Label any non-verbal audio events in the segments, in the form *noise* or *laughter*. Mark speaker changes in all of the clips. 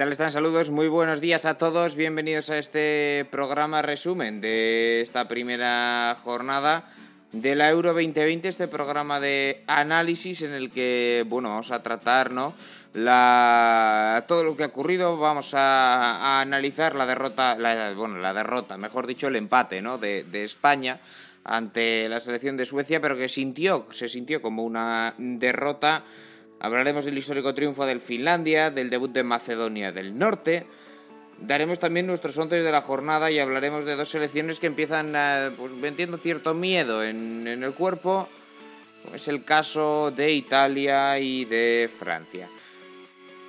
Speaker 1: ¿Qué tal están? Saludos, muy buenos días a todos. Bienvenidos a este programa resumen de esta primera jornada de la Euro 2020, este programa de análisis en el que, bueno, vamos a tratar, ¿no? La, todo lo que ha ocurrido, vamos a, analizar la derrota, la, bueno, la derrota, mejor dicho, el empate, ¿no? De, de España ante la selección de Suecia, pero que sintió, se sintió como una derrota Hablaremos del histórico triunfo del Finlandia, del debut de Macedonia del Norte. Daremos también nuestros once de la jornada y hablaremos de dos selecciones que empiezan a, pues, vendiendo cierto miedo en, el cuerpo. Es el caso de Italia y de Francia.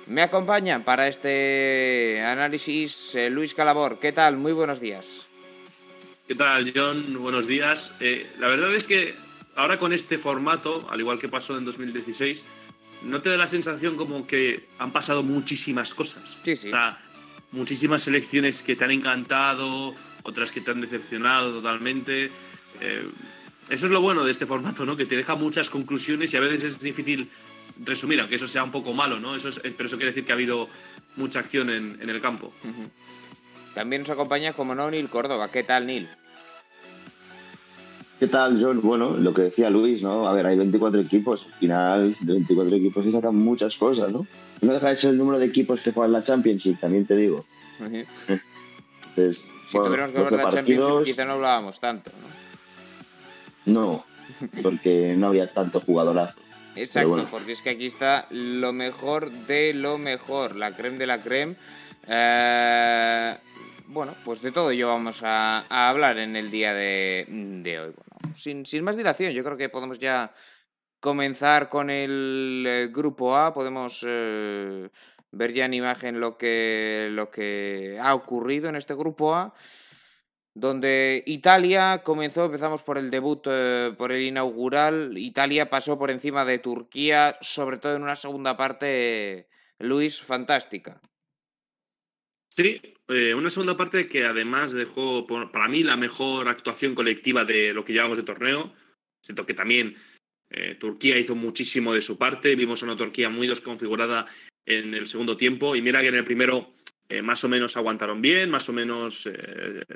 Speaker 1: Me acompañan para este análisis eh, Luis Calabor. ¿Qué tal? Muy buenos días.
Speaker 2: ¿Qué tal, John? Buenos días. Eh, la verdad es que ahora con este formato, al igual que pasó en 2016, ¿no te da la sensación como que han pasado muchísimas cosas?
Speaker 1: Sí, sí.
Speaker 2: O sea, muchísimas selecciones que te han encantado, otras que te han decepcionado totalmente. Eh, eso es lo bueno de este formato, ¿no? Que te deja muchas conclusiones y a veces es difícil resumir, aunque eso sea un poco malo, ¿no? Eso es, pero eso quiere decir que ha habido mucha acción en, el campo.
Speaker 1: También nos acompaña, como no, Neil Córdoba. ¿Qué tal, Neil?
Speaker 3: ¿Qué tal, John? Bueno, lo que decía Luis, ¿no? A ver, hay 24 equipos. Al final, de 24 equipos se sacan muchas cosas, ¿no? No deja de ser el número de equipos que juegan la Championship, también te digo.
Speaker 1: Entonces, si tuviéramos que hablar de la Championship, quizá no hablábamos tanto,
Speaker 3: ¿no? No, porque no había tanto jugadorazo.
Speaker 1: Exacto, porque es que aquí está lo mejor de lo mejor, la creme de la creme. Eh, bueno, pues de todo ello vamos a, hablar en el día de, hoy. Bueno, sin, más dilación, yo creo que podemos ya comenzar con el eh, grupo A. Podemos eh, ver ya en imagen lo que, lo que ha ocurrido en este grupo A. Donde Italia comenzó, empezamos por el debut, eh, por el inaugural. Italia pasó por encima de Turquía, sobre todo en una segunda parte, Luis, fantástica.
Speaker 2: Sí, eh, una segunda parte que además dejó para mí la mejor actuación colectiva de lo que llevamos de torneo. Siento que también eh, Turquía hizo muchísimo de su parte. Vimos una Turquía muy desconfigurada en el segundo tiempo. Y mira que en el primero eh, más o menos aguantaron bien, más o menos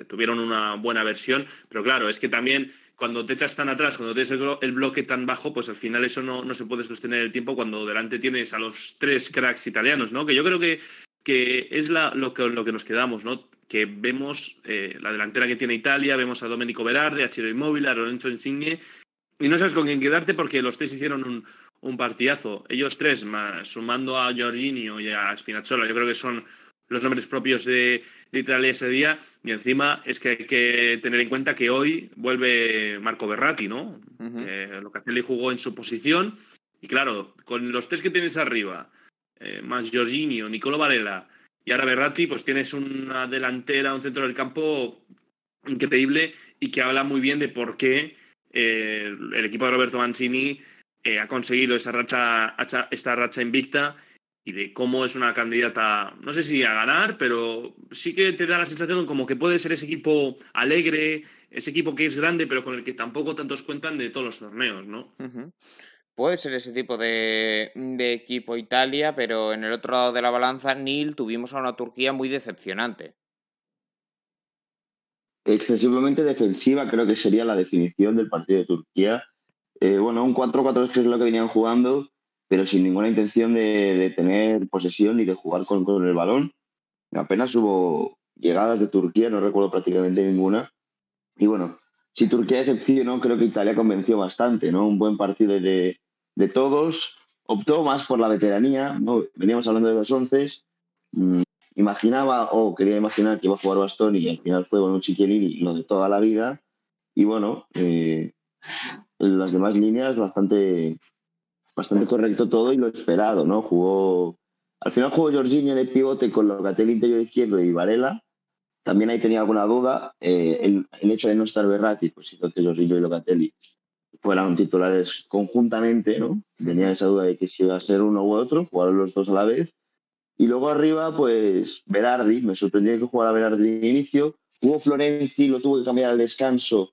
Speaker 2: tuvieron una buena versión. Pero claro, es que también cuando te echas tan atrás, cuando tienes el, bloque tan bajo, pues al final eso no, no se puede sostener el tiempo cuando delante tienes a los tres cracks italianos, ¿no? Que yo creo que que es lo, que, lo que nos quedamos, ¿no? Que vemos eh, la delantera que tiene Italia, vemos a Domenico Berardi, a Chiro Immobile, a Lorenzo Insigne, y no sabes con quién quedarte porque los tres hicieron un, un partidazo. Ellos tres, más, sumando a Giorginio y a Spinazzola, yo creo que son los nombres propios de, Italia ese día. Y encima es que hay que tener en cuenta que hoy vuelve Marco Berratti, ¿no? que Locatelli jugó en su posición. Y claro, con los tres que tienes arriba, eh, más Jorginho, Nicolo Varela y ahora Berratti, pues tienes una delantera, un centro del campo increíble y que habla muy bien de por qué eh, el equipo de Roberto Mancini eh, ha conseguido esa racha, esta racha invicta y de cómo es una candidata, no sé si a ganar, pero sí que te da la sensación como que puede ser ese equipo alegre, ese equipo que es grande, pero con el que tampoco tantos cuentan de todos los torneos, ¿no?
Speaker 1: Puede ser ese tipo de, equipo Italia, pero en el otro lado de la balanza, Nil, tuvimos a una Turquía muy decepcionante.
Speaker 3: Excesivamente defensiva, creo que sería la definición del partido de Turquía. Eh, bueno, un 4-4 es lo que venían jugando, pero sin ninguna intención de, tener posesión ni de jugar con, con, el balón. Apenas hubo llegadas de Turquía, no recuerdo prácticamente ninguna. Y bueno, si Turquía decepcionó, creo que Italia convenció bastante, ¿no? Un buen partido de, de todos, optó más por la veteranía, ¿no? veníamos hablando de los once, mm, imaginaba o quería imaginar que iba a jugar Bastoni y al final fue un Chiellini lo de toda la vida, y bueno, eh, las demás líneas bastante, bastante correcto todo y lo esperado, ¿no? Jugó, al final jugó Jorginho de pivote con Locatelli interior izquierdo y Varela, también ahí tenía alguna duda, eh, el, el, hecho de no estar Berratti pues hizo que Jorginho y Locatelli fueran titulares conjuntamente, ¿no? Tenía esa duda de que si iba a ser uno u otro, jugaron los dos a la vez. Y luego arriba, pues Berardi, me sorprendió que jugara Berardi de inicio. Hugo Florenzi, lo tuvo que cambiar al descanso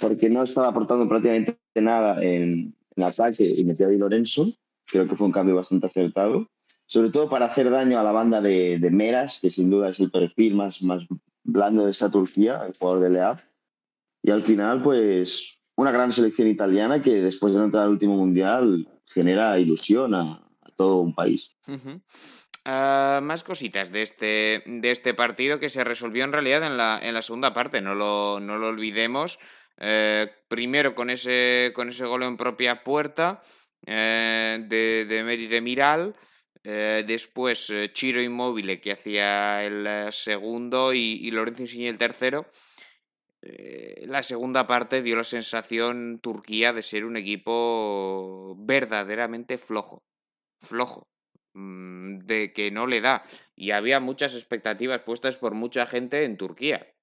Speaker 3: porque no estaba aportando prácticamente nada en, en ataque y metió a Di Lorenzo. Creo que fue un cambio bastante acertado. sobre todo para hacer daño a la banda de, Meras, que sin duda es el perfil más, más blando de esta Turquía, el jugador de Leap. Y al final, pues, una gran selección italiana que después de no entrar al último mundial genera ilusión a, todo un país.
Speaker 1: Ah, más cositas de este, de este partido que se resolvió en realidad en la, en la segunda parte, no lo, no lo olvidemos. Eh, primero con ese, con ese gol en propia puerta eh, de, de de Miral. Eh, después Chiro Inmóvil que hacía el segundo y, y Lorenzo Insigne el tercero. La segunda parte dio la sensación Turquía de ser un equipo verdaderamente flojo. Flojo. Mm, de que no le da. Y había muchas expectativas puestas por mucha gente en Turquía.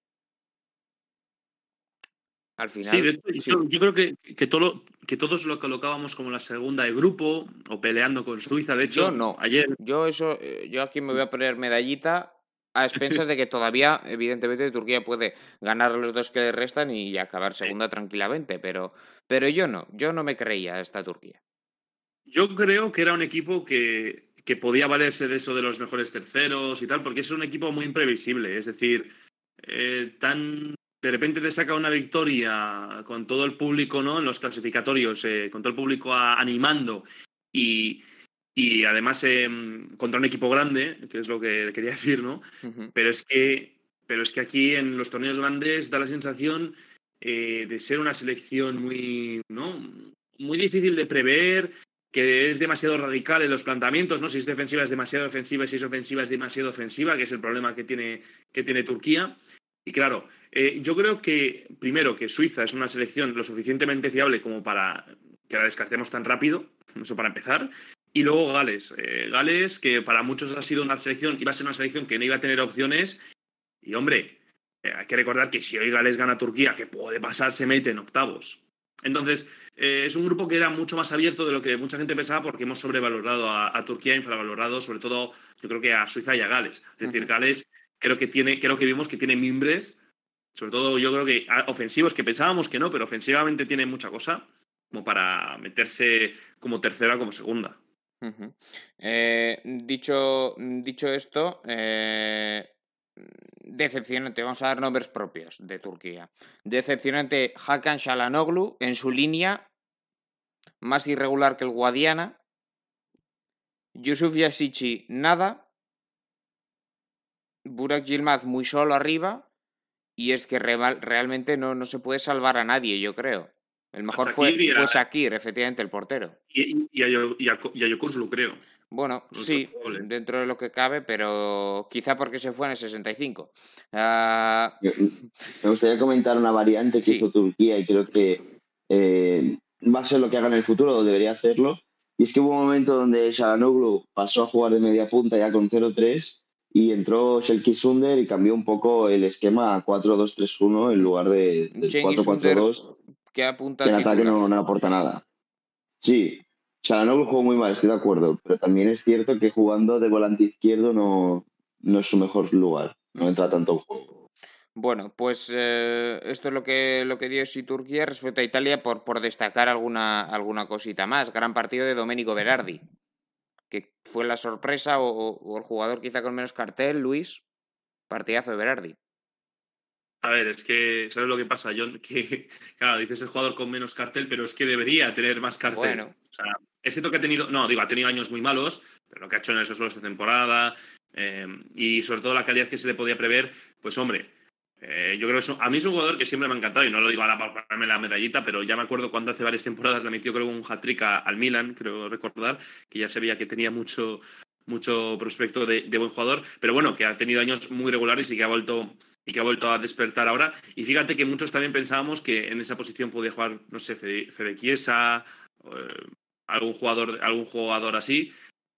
Speaker 2: Al final. Sí, Yo, creo que, que, todo, que todos lo colocábamos como la segunda de grupo o peleando con Suiza. De hecho,
Speaker 1: yo no.
Speaker 2: Ayer.
Speaker 1: Yo, eso, eh, yo aquí me voy a poner medallita a expensas de que todavía, evidentemente, Turquía puede ganar los dos que le restan y acabar segunda tranquilamente. Pero, pero yo no. Yo no me creía esta Turquía.
Speaker 2: Yo creo que era un equipo que, que podía valerse de eso de los mejores terceros y tal, porque es un equipo muy imprevisible. Es decir, eh, tan de repente te saca una victoria con todo el público ¿no? en los clasificatorios, eh, con todo el público animando y, y además em, contra un equipo grande, que es lo que quería *laughs* decir, ¿no? Pero es que pero es que aquí en los torneos grandes da la sensación eh, de ser una selección muy, ¿no? muy difícil de prever, que es demasiado radical en los planteamientos, ¿no? Si es defensiva es demasiado defensiva y si es ofensiva es demasiado ofensiva, que es el problema que tiene, que tiene Turquía. Y claro, eh, yo creo que, primero, que Suiza es una selección lo suficientemente fiable como para que la descartemos tan rápido, *laughs* eso para empezar. Y luego Gales. Eh, Gales, que para muchos ha sido una selección, iba a ser una selección que no iba a tener opciones. Y hombre, eh, hay que recordar que si hoy Gales gana a Turquía, que puede pasar, se mete en octavos. Entonces, es un grupo que era mucho más abierto de lo que mucha gente pensaba porque hemos sobrevalorado a, Turquía, infravalorado sobre todo, yo creo que a Suiza y a Gales. Es decir, Gales creo que tiene, creo que vimos que tiene mimbres, sobre todo yo creo que ofensivos, que pensábamos que no, pero ofensivamente tiene mucha cosa como para meterse como tercera como segunda.
Speaker 1: Eh, dicho, dicho esto, eh, decepcionante, vamos a dar nombres propios de Turquía. Decepcionante Hakan Shalanoglu en su línea, más irregular que el Guadiana. Yusuf Yasichi, nada. Burak Yilmaz muy solo arriba y es que realmente no, no se puede salvar a nadie, yo creo. El mejor fue, fue Shakir, efectivamente, el portero.
Speaker 2: Y, y, a, y a creo.
Speaker 1: Bueno, sí, dentro de lo que cabe, pero quizá porque se fue en el 65. Ah, *laughs*
Speaker 3: me gustaría comentar una variante que hizo Turquía y creo que eh, va a ser lo que haga en el futuro, o debería hacerlo. Y es que hubo un momento donde Shalanoglu pasó a jugar de media punta ya con 0-3 y entró Shelky Sunder y cambió un poco el esquema a 4-2-3-1 en lugar de, 4-4-2.
Speaker 1: Que apunta
Speaker 3: en ataque no, no, aporta nada. Sí, Chalanoglu jugó muy mal, estoy de acuerdo, pero también es cierto que jugando de volante izquierdo no, no es su mejor lugar, no entra tanto en juego.
Speaker 1: Bueno, pues eh, esto es lo que, lo que dio sí Turquía respecto a Italia por, por destacar alguna, alguna cosita más. Gran partido de Domenico Berardi que fue la sorpresa o, el jugador quizá con menos cartel, Luis, partidazo de Berardi.
Speaker 2: A ver, es que, ¿sabes lo que pasa, John? *laughs* Que, claro, dices el jugador con menos cartel, pero es que debería tener más cartel. Bueno. O sea, ese que ha tenido, no, digo, ha tenido años muy malos, pero lo que ha hecho en esos juegos de temporada eh, y sobre todo la calidad que se le podía prever, pues hombre, eh, yo creo que eso, a mí es un jugador que siempre me ha encantado y no lo digo ahora para ponerme la medallita, pero ya me acuerdo cuando hace varias temporadas le metió creo un hat-trick al Milan, creo recordar, que ya se veía que tenía mucho, mucho prospecto de, buen jugador, pero bueno, que ha tenido años muy regulares y que ha vuelto y que ha vuelto a despertar ahora. Y fíjate que muchos también pensábamos que en esa posición podía jugar, no sé, Fede, Fede Chiesa, eh, algún jugador, algún jugador así,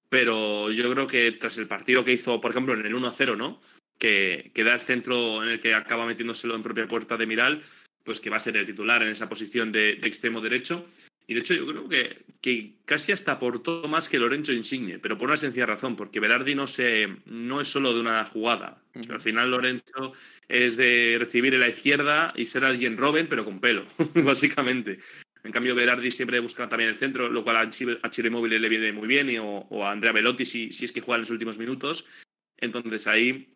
Speaker 2: pero yo creo que tras el partido que hizo, por ejemplo, en el 1-0, ¿no? que, da el centro en el que acaba metiéndoselo en propia puerta de Miral, pues que va a ser el titular en esa posición de, extremo derecho. Y de hecho yo creo que, que, casi hasta aportó más que Lorenzo Insigne, pero por una sencilla razón, porque Berardi no, se, no es solo de una jugada. al final Lorenzo es de recibir en la izquierda y ser alguien Robin, pero con pelo, *laughs* básicamente. En cambio, Berardi siempre busca también el centro, lo cual a Chile Móvil le viene muy bien, y, o, a Andrea Velotti si, si es que juega en los últimos minutos. Entonces ahí,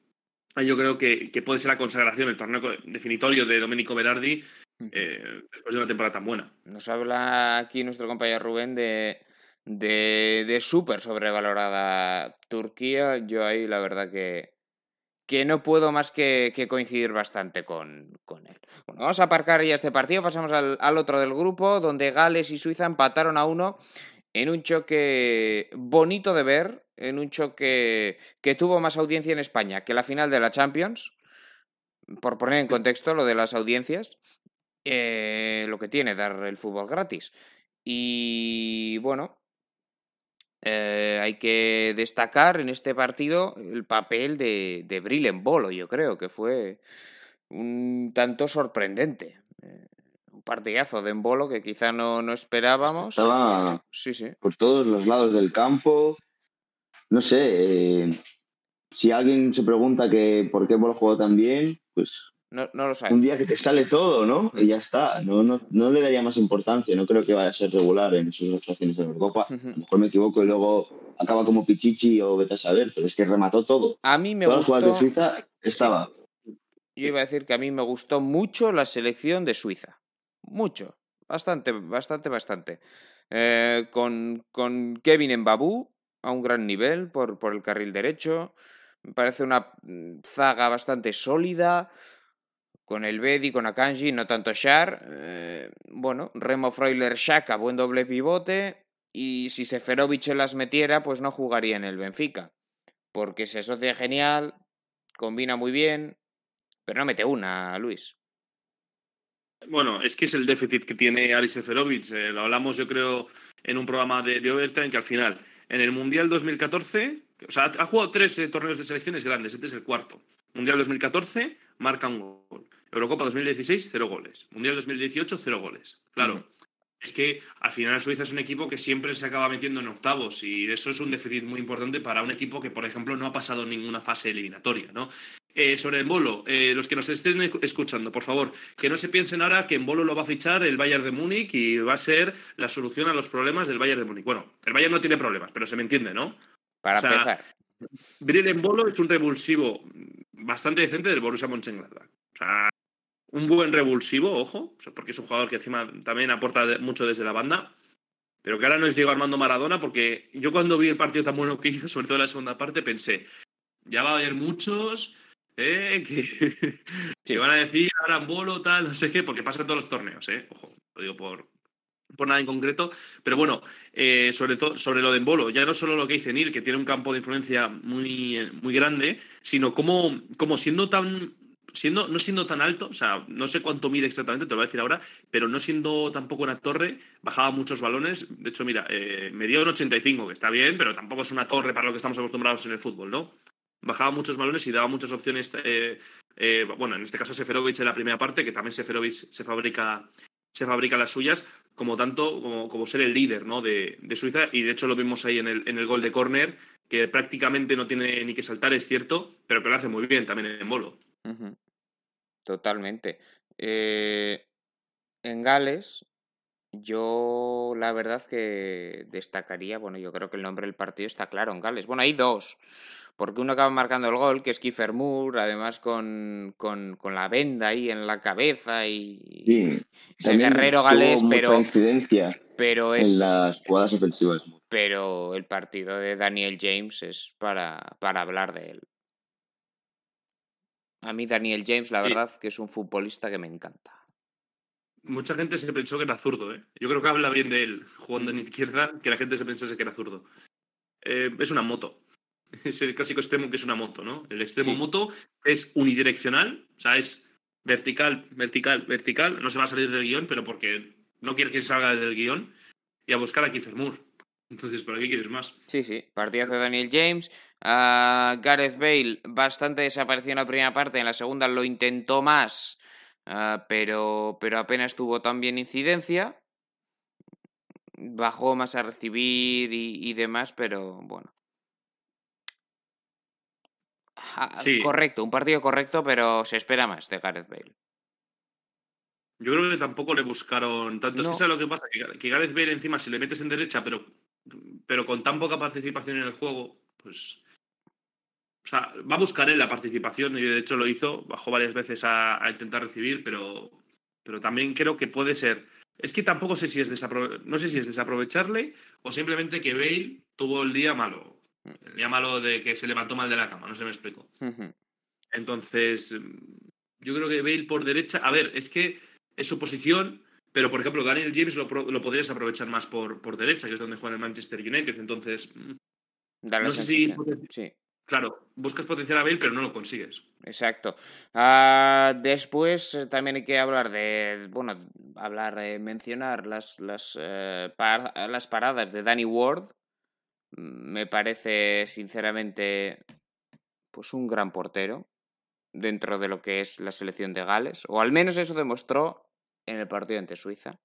Speaker 2: yo creo que, que, puede ser la consagración, el torneo definitorio de Domenico Berardi *laughs* eh, después de una temporada tan buena.
Speaker 1: Nos habla aquí nuestro compañero Rubén de, de, de súper sobrevalorada Turquía. Yo ahí la verdad que, que no puedo más que, que coincidir bastante con, con, él. Bueno, vamos a aparcar ya este partido, pasamos al, al, otro del grupo, donde Gales y Suiza empataron a uno en un choque bonito de ver, en un choque que tuvo más audiencia en España que la final de la Champions, por poner en contexto lo de las audiencias, eh, lo que tiene dar el fútbol gratis. Y bueno, eh, hay que destacar en este partido el papel de, de Brillen Bolo, yo creo que fue un tanto sorprendente. Eh, un partidazo de Embolo que quizá no, no esperábamos.
Speaker 3: Estaba
Speaker 1: sí, sí.
Speaker 3: por todos los lados del campo. No sé, eh, si alguien se pregunta que por qué Embolo jugó tan bien, pues
Speaker 1: no, no lo sabe.
Speaker 3: un día que te sale todo, ¿no? Y ya está. No, no, no le daría más importancia. No creo que vaya a ser regular en sus actuaciones en Europa. A lo mejor me equivoco y luego acaba como Pichichi o vete a saber, pero es que remató todo.
Speaker 1: A mí me
Speaker 3: Todas
Speaker 1: gustó.
Speaker 3: las de Suiza estaba.
Speaker 1: Yo iba a decir que a mí me gustó mucho la selección de Suiza. Mucho. Bastante, bastante, bastante. Eh, con, con Kevin Mbabú a un gran nivel por, por el carril derecho. Me parece una mm, zaga bastante sólida con el Bedi, con Akanji, no tanto Shar. Eh, bueno, Remo Freuler Shaka, buen doble pivote. Y si Seferovic las metiera, pues no jugaría en el Benfica. Porque se asocia genial, combina muy bien, pero no mete una, Luis.
Speaker 2: Bueno, es que es el déficit que tiene Ari Seferovic. Eh, lo hablamos, yo creo, en un programa de, de Overtime, que al final, en el Mundial 2014, o sea, ha jugado tres eh, torneos de selecciones grandes, este es el cuarto. Mundial 2014, marca un gol. Eurocopa 2016, cero goles. Mundial 2018, cero goles. Claro. Es que al final Suiza es un equipo que siempre se acaba metiendo en octavos y eso es un déficit muy importante para un equipo que, por ejemplo, no ha pasado ninguna fase eliminatoria. ¿no? Eh, sobre el bolo, eh, los que nos estén escuchando, por favor, que no se piensen ahora que en bolo lo va a fichar el Bayern de Múnich y va a ser la solución a los problemas del Bayern de Múnich. Bueno, el Bayern no tiene problemas, pero se me entiende, ¿no?
Speaker 1: Para o sea, empezar.
Speaker 2: Brill Bolo es un revulsivo bastante decente del Borussia Mönchengladbach. O sea, un buen revulsivo, ojo, porque es un jugador que encima también aporta mucho desde la banda, pero que ahora no es Diego Armando Maradona, porque yo cuando vi el partido tan bueno que hizo, sobre todo en la segunda parte, pensé, ya va a haber muchos eh, que, *laughs* sí. que, van a decir ahora bolo, tal, no sé qué, porque pasa en todos los torneos, eh, ojo, lo digo por, por nada en concreto, pero bueno, eh, sobre todo sobre lo de Embolo, ya no solo lo que dice Neil, que tiene un campo de influencia muy, muy grande, sino como, como siendo tan siendo, no siendo tan alto, o sea, no sé cuánto mide exactamente, te lo voy a decir ahora, pero no siendo tampoco una torre, bajaba muchos balones. De hecho, mira, eh, me dio un 85, que está bien, pero tampoco es una torre para lo que estamos acostumbrados en el fútbol, ¿no? Bajaba muchos balones y daba muchas opciones. Eh, eh, bueno, en este caso Seferovic en la primera parte, que también Seferovic se fabrica, se fabrica las suyas, como tanto como, como ser el líder ¿no? de, de, Suiza. Y de hecho lo vimos ahí en el, en el gol de córner, que prácticamente no tiene ni que saltar, es cierto, pero que lo hace muy bien también en bolo.
Speaker 1: Uh. Totalmente. Eh, en Gales, yo la verdad que destacaría, bueno, yo creo que el nombre del partido está claro en Gales. Bueno, hay dos, porque uno acaba marcando el gol, que es Kiefer Moore, además con, con, con la venda ahí en la cabeza y
Speaker 3: sí, *laughs*
Speaker 1: ese guerrero galés, pero, pero es...
Speaker 3: en las jugadas ofensivas.
Speaker 1: Pero el partido de Daniel James es para, para hablar de él. A mí Daniel James, la verdad, sí. que es un futbolista que me encanta.
Speaker 2: Mucha gente se pensó que era zurdo, ¿eh? Yo creo que habla bien de él jugando en izquierda, que la gente se pensase que era zurdo. Eh, es una moto. *laughs* Es el clásico extremo que es una moto, ¿no? El extremo sí. moto es unidireccional, o sea, es vertical, vertical, vertical. No se va a salir del guion, pero porque no quieres que salga del guion. Y a buscar a Kiefer Moore. Entonces, ¿para qué quieres más?
Speaker 1: Sí, sí. Partidazo de Daniel James. Uh, Gareth Bale, bastante desapareció en la primera parte. En la segunda lo intentó más, uh, pero, pero apenas tuvo también incidencia. Bajó más a recibir y, y demás, pero bueno. Uh, sí. Correcto, un partido correcto, pero se espera más de Gareth Bale.
Speaker 2: Yo creo que tampoco le buscaron tanto. Es que sabes lo que pasa, que, que Gareth Bale encima, si le metes en derecha, pero, pero con tan poca participación en el juego, pues. O sea, va a buscar él la participación y de hecho lo hizo, bajó varias veces a, intentar recibir, pero, pero también creo que puede ser. Es que tampoco sé si es no sé si es desaprovecharle o simplemente que Bale tuvo el día malo. El día malo de que se levantó mal de la cama, no se me explico. Entonces, yo creo que Bale por derecha. A ver, es que es su posición, pero por ejemplo, Daniel James lo, lo podrías aprovechar más por, por derecha, que es donde juega el Manchester United. Entonces, no sé si. Sí. Claro, buscas potenciar a Bale, pero no lo consigues.
Speaker 1: Exacto. Ah, después eh, también hay que hablar de, bueno, hablar, de mencionar las, las, eh, las paradas de Danny Ward. Me parece, sinceramente, pues un gran portero dentro de lo que es la selección de Gales, o al menos eso demostró en el partido ante Suiza.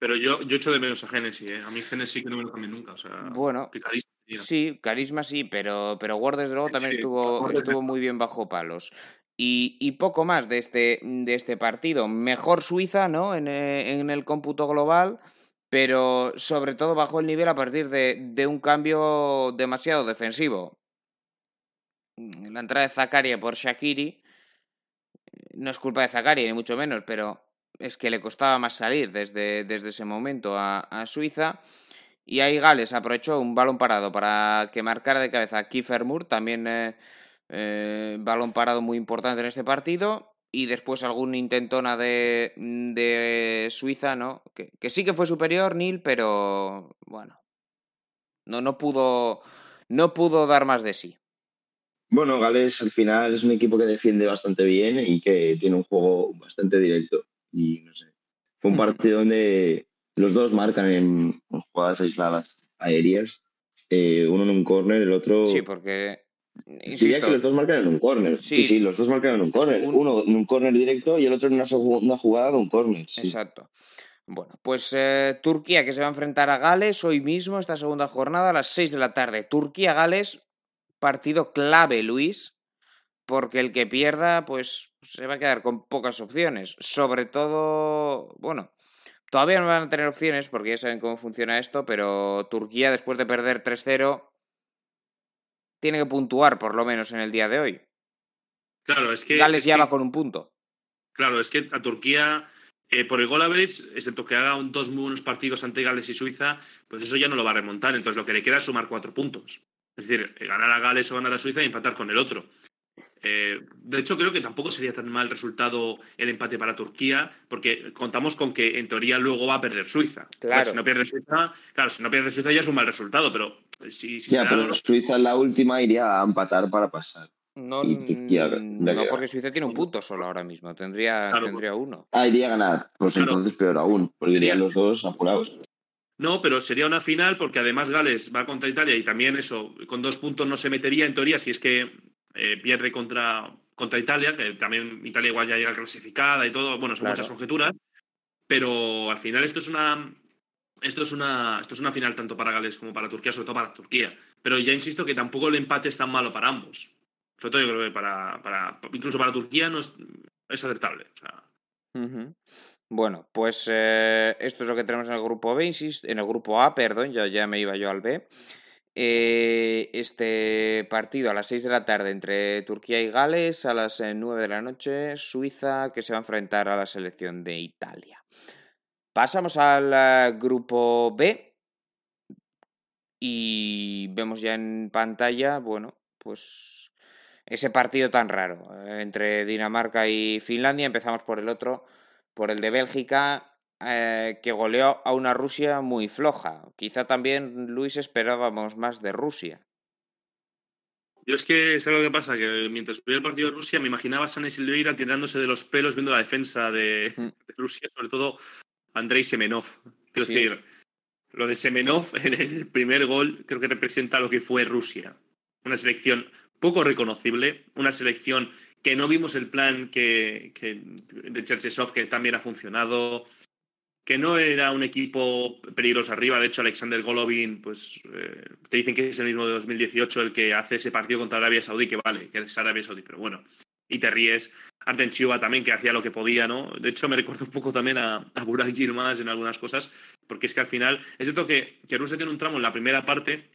Speaker 2: Pero yo, yo echo de menos a Genesis, ¿eh? A mí Genesis que no me lo cambie nunca. O sea,
Speaker 1: bueno, sí, carisma sí, pero, pero Ward desde luego también estuvo, estuvo muy bien bajo palos. Y, y, poco más de este, de este partido. Mejor Suiza, ¿no? En, eh, en, el cómputo global, pero sobre todo bajó el nivel a partir de, de un cambio demasiado defensivo. La entrada de Zakaria por Shakiri no es culpa de Zakaria, ni mucho menos, pero es que le costaba más salir desde, desde ese momento a, Suiza. Y ahí Gales aprovechó un balón parado para que marcara de cabeza a Kiefer Moore, también eh, eh, balón parado muy importante en este partido. Y después algún intentona de, de Suiza, ¿no? Que, que, sí que fue superior, Neil, pero bueno. No, no pudo. No pudo dar más de sí.
Speaker 3: Bueno, Gales al final es un equipo que defiende bastante bien y que tiene un juego bastante directo. Y no sé, fue un partido donde los dos marcan en, jugadas aisladas aéreas, eh, uno en un córner, el otro...
Speaker 1: Sí, porque...
Speaker 3: Insisto, que los dos marcan en un córner. Sí. sí, los dos marcan en un córner. Uno en un córner directo y el otro en una, jugada de un córner.
Speaker 1: Exacto. Bueno, pues eh, Turquía que se va a enfrentar a Gales hoy mismo, esta segunda jornada, a las 6 de la tarde. Turquía-Gales, partido clave, Luis, porque el que pierda, pues se va a quedar con pocas opciones. Sobre todo, bueno, todavía no van a tener opciones porque ya saben cómo funciona esto, pero Turquía, después de perder 3-0, tiene que puntuar por lo menos en el día de hoy.
Speaker 2: Claro, es que.
Speaker 1: Gales ya va con un punto.
Speaker 2: Claro, es que a Turquía. Eh, por el gol average, excepto que haga dos muy buenos partidos ante Gales y Suiza, pues eso ya no lo va a remontar. Entonces lo que le queda es sumar cuatro puntos. Es decir, ganar a Gales o ganar a Suiza y empatar con el otro. Eh, de hecho, creo que tampoco sería tan mal resultado el empate para Turquía, porque contamos con que en teoría luego va a perder Suiza. Claro. si no pierde Suiza, claro, si no pierde Suiza ya es un mal resultado, pero si, si
Speaker 3: ya, pero Suiza en la última iría a empatar para pasar.
Speaker 1: No, no porque Suiza tiene un punto solo ahora mismo, tendría, tendría uno.
Speaker 3: Ah, iría a ganar, pues entonces peor aún, porque irían los dos apurados.
Speaker 2: No, pero sería una final porque además Gales va contra Italia y también eso, con dos puntos no se metería en teoría si es que eh, pierde contra, contra Italia, que también Italia igual ya llega clasificada y todo, bueno, son muchas conjeturas, pero al final esto es una... Esto es, una, esto es una final tanto para Gales como para Turquía, sobre todo para Turquía. Pero ya insisto que tampoco el empate es tan malo para ambos. Sobre todo yo creo que para, para incluso para Turquía no es, es aceptable.
Speaker 1: Bueno, pues eh, esto es lo que tenemos en el grupo B, en el grupo A, perdón, ya, ya me iba yo al B. Eh, este partido a las 6 de la tarde entre Turquía y Gales, a las 9 eh, de la noche Suiza que se va a enfrentar a la selección de Italia. Pasamos al grupo B y vemos ya en pantalla, bueno, pues ese partido tan raro entre Dinamarca y Finlandia. Empezamos por el otro por el de Bélgica, eh, que goleó a una Rusia muy floja. Quizá también, Luis, esperábamos más de Rusia.
Speaker 2: Yo es que, ¿sabes lo que pasa? Que mientras veía el partido de Rusia me imaginaba a Sana Silveira tirándose de los pelos viendo la defensa de, mm. Rusia, sobre todo Andrei Semenov. Quiero decir, lo de Semenov *laughs* en el primer gol creo que representa lo que fue Rusia. Una selección poco reconocible, una selección que no vimos el plan que, de Cherchesov que también ha funcionado, que no era un equipo peligroso arriba. De hecho, Alexander Golovin, pues eh, te dicen que es el mismo de 2018 el que hace ese partido contra Arabia Saudí, que vale, que es Arabia Saudí, pero bueno. y te ríes. Arten Chiuba también, que hacía lo que podía, ¿no? De hecho, me *laughs* recuerdo un poco también a, a Burak Yilmaz en algunas cosas, porque es que al final, es cierto que, que Rusia tiene un tramo en la primera parte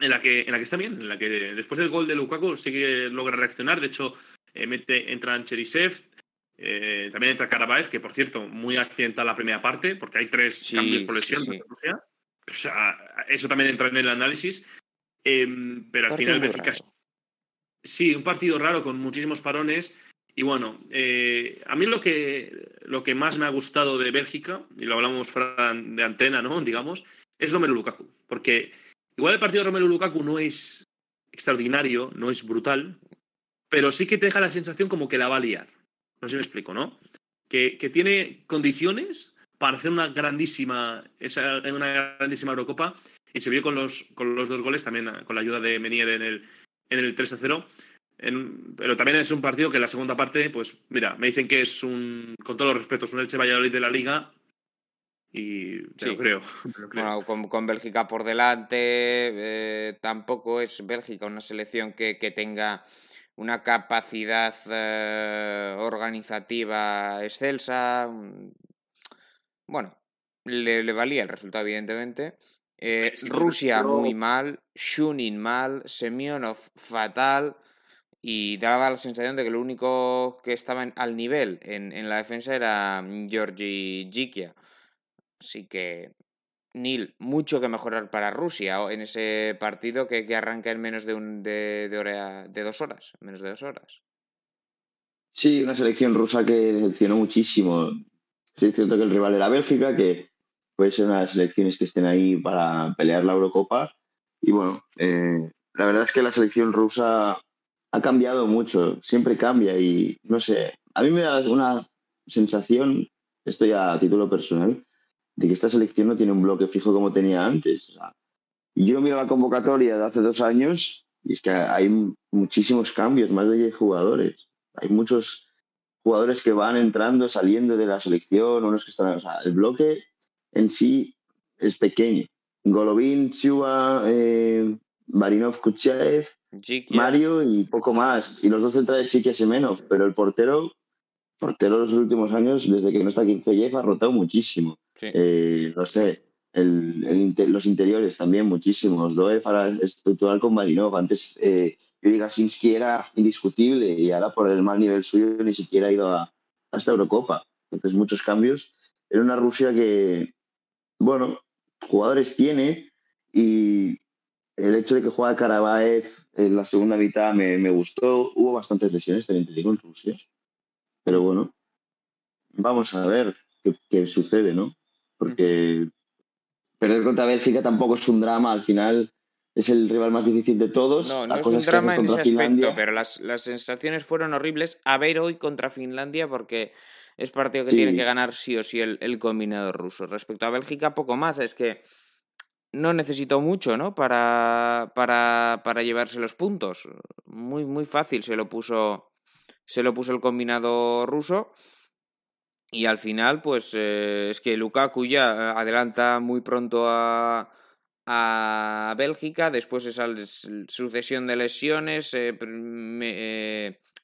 Speaker 2: en la que, en la que está bien, en la que después del gol de Lukaku sí que logra reaccionar. De hecho, eh, mete, entra en Cherisev, eh, también entra Karabaev, que por cierto, muy accidental la primera parte, porque hay tres cambios por lesión Rusia. O sea, eso también entra en el análisis. Em, pero al final, Bélgica. Sí, un partido raro con muchísimos parones. Y bueno, eh, a mí lo que, lo que más me ha gustado de Bélgica, y lo hablamos fuera de antena, ¿no? Digamos, es Romelu Lukaku. Porque igual el partido de Romelu Lukaku no es extraordinario, no es brutal, pero sí que te deja la sensación como que la va a liar. No sé si me explico, ¿no? Que, que tiene condiciones para hacer una grandísima, esa, una grandísima Eurocopa y se vio con los, con los dos goles, también con la ayuda de Menier en el, en el 3 a 0. pero también es un partido que en la segunda parte, pues mira, me dicen que es un, con todos los respetos, un Elche Valladolid de la Liga. Y sí. creo.
Speaker 1: Bueno, *laughs* con, Bélgica por delante, eh, tampoco es Bélgica una selección que, que tenga una capacidad eh, organizativa excelsa. Bueno, le, le, valía el resultado, evidentemente. Eh, Rusia muy mal, Shunin mal, Semyonov fatal y daba la sensación de que lo único que estaba en, al nivel en, en, la defensa era Georgi Jikia. Así que Nil, mucho que mejorar para Rusia en ese partido que, arranca en menos de, un, de, de, hora, de dos horas, menos de dos horas.
Speaker 3: Sí, una selección rusa que decepcionó muchísimo. Sí, es cierto que el rival era Bélgica, que puede ser una de las selecciones que estén ahí para pelear la Eurocopa. Y bueno, eh, la verdad es que la selección rusa ha cambiado mucho, siempre cambia y no sé, a mí me da una sensación, esto ya a título personal, de que esta selección no tiene un bloque fijo como tenía antes. O sea, yo miro la convocatoria de hace dos años y es que hay muchísimos cambios, más de 10 jugadores. Hay muchos jugadores que van entrando, saliendo de la selección, unos que están... O sea, el bloque en sí es pequeño. Golovin, Chuba, eh, Marinov, Kuchaev, Mario y poco más. Y los dos centrales Chiquia Semenov, pero el portero, portero los últimos años, desde que no está Kinsey ha rotado muchísimo.
Speaker 1: Sí.
Speaker 3: Eh, no sé, el, el inter, los interiores también muchísimos. Doe para estructurar con Marinov. Antes eh, Yuri Gasinski era indiscutible y ahora por el mal nivel suyo ni siquiera ha ido a, a esta Eurocopa. Entonces muchos cambios. Era una Rusia que, bueno, jugadores tiene y el hecho de que juega Karabaev en la segunda mitad me, me gustó. Hubo bastantes lesiones, también te digo, en Rusia. Pero bueno, vamos a ver qué, qué sucede, ¿no? Porque perder contra Bélgica tampoco es un drama. Al final es el rival más difícil de todos.
Speaker 1: No, no es un drama en ese Finlandia. aspecto, pero las, las sensaciones fueron horribles. A ver hoy contra Finlandia porque es partido que sí. tiene que ganar sí o sí el, el, combinado ruso. Respecto a Bélgica, poco más. Es que no necesitó mucho, ¿no? Para, para, para llevarse los puntos. Muy, muy fácil se lo puso. Se lo puso el combinado ruso. Y al final, pues eh, es que Lukaku ya adelanta muy pronto a, a Bélgica. Después esa sucesión de lesiones. Eh,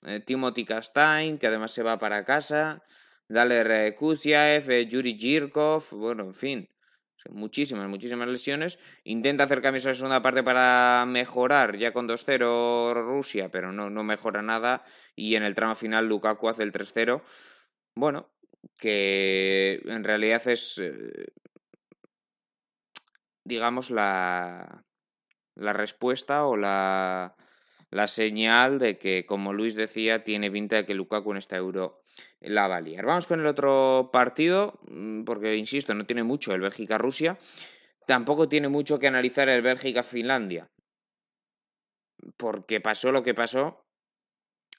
Speaker 1: eh, Timothy Kastain, que además se va para casa. Daler Kuziaev, eh, Yuri Jirkov, bueno, en fin, muchísimas, muchísimas lesiones. Intenta hacer cambios en la segunda parte para mejorar, ya con 2-0 Rusia, pero no, no mejora nada. Y en el tramo final Lukaku hace el 3-0. Bueno, que en realidad es, eh, digamos, la, la respuesta o la, la señal de que, como Luis decía, tiene pinta de que Lukaku en esta euro la va a liar. Vamos con el otro partido, mm, porque insisto, no tiene mucho el Bélgica-Rusia. Tampoco tiene mucho que analizar el Bélgica-Finlandia. Porque pasó lo que pasó.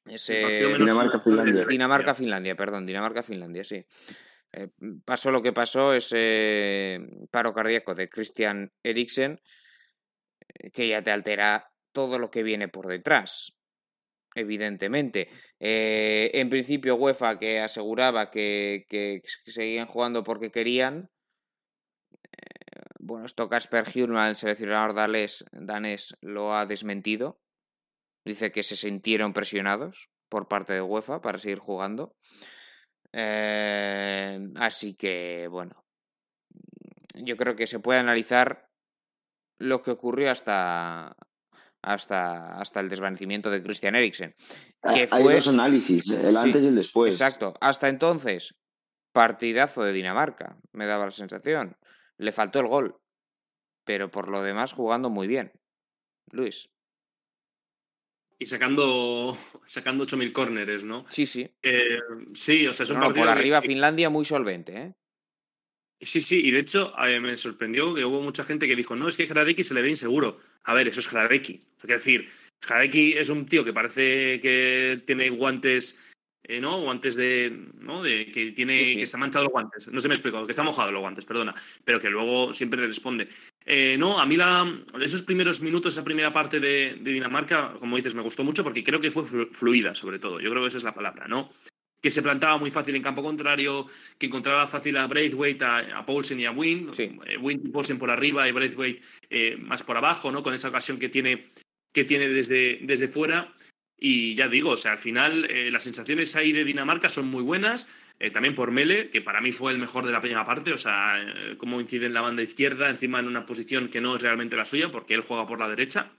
Speaker 1: Ese...
Speaker 3: Dinamarca-Finlandia.
Speaker 1: Dinamarca-Finlandia, perdón, Dinamarca-Finlandia, sí. Eh, pasó lo que pasó, ese paro cardíaco de Christian Eriksen, eh, que ya te altera todo lo que viene por detrás evidentemente. Eh, en principio, UEFA que aseguraba que, que, seguían jugando porque querían. Bueno, esto Casper Hjulman, el seleccionador danés, danés, lo ha desmentido. Dice que se sintieron presionados. por parte de UEFA para seguir jugando. Eh, así que, bueno, yo creo que se puede analizar lo que ocurrió hasta, hasta, hasta el desvanecimiento de Christian Eriksen.
Speaker 3: Que Hay dos análisis, el antes y el después.
Speaker 1: Exacto. Hasta entonces, partidazo de Dinamarca, me daba la sensación. Le faltó el gol, pero por lo demás jugando muy bien. Luis.
Speaker 2: Y sacando, sacando 8.000 córneres, ¿no?
Speaker 1: Sí, sí.
Speaker 2: Eh, sí, o sea, es un
Speaker 1: Por arriba Finlandia muy solvente, ¿eh?
Speaker 2: Sí, sí, y de hecho eh, me sorprendió que hubo mucha gente que dijo, no, es que Hradeki se le ve inseguro. A ver, eso es Hradeki. Es decir, Hradeki es un tío que parece que tiene guantes, eh, ¿no? Guantes de, ¿no? De que tiene, que está manchado los guantes. No se me explicó, que está mojado los guantes, perdona. Pero que luego siempre le responde. Eh, no, a mí la, esos primeros minutos, esa primera parte de, de, Dinamarca, como dices, me gustó mucho porque creo que fue fluida, sobre todo. Yo creo que esa es la palabra, ¿no? Que se plantaba muy fácil en campo contrario, que encontraba fácil a Braithwaite, a, Paulsen y a Wynn.
Speaker 1: Sí.
Speaker 2: Eh, Wynn y Paulsen por arriba y Braithwaite eh, más por abajo, ¿no? Con esa ocasión que tiene, que tiene desde, desde fuera. Y ya digo, o sea, al final eh, las sensaciones ahí de Dinamarca son muy buenas. también por Mele, que para mí fue el mejor de la primera parte, o sea, cómo incide en la banda izquierda, encima en una posición que no es realmente la suya, porque él juega por la derecha.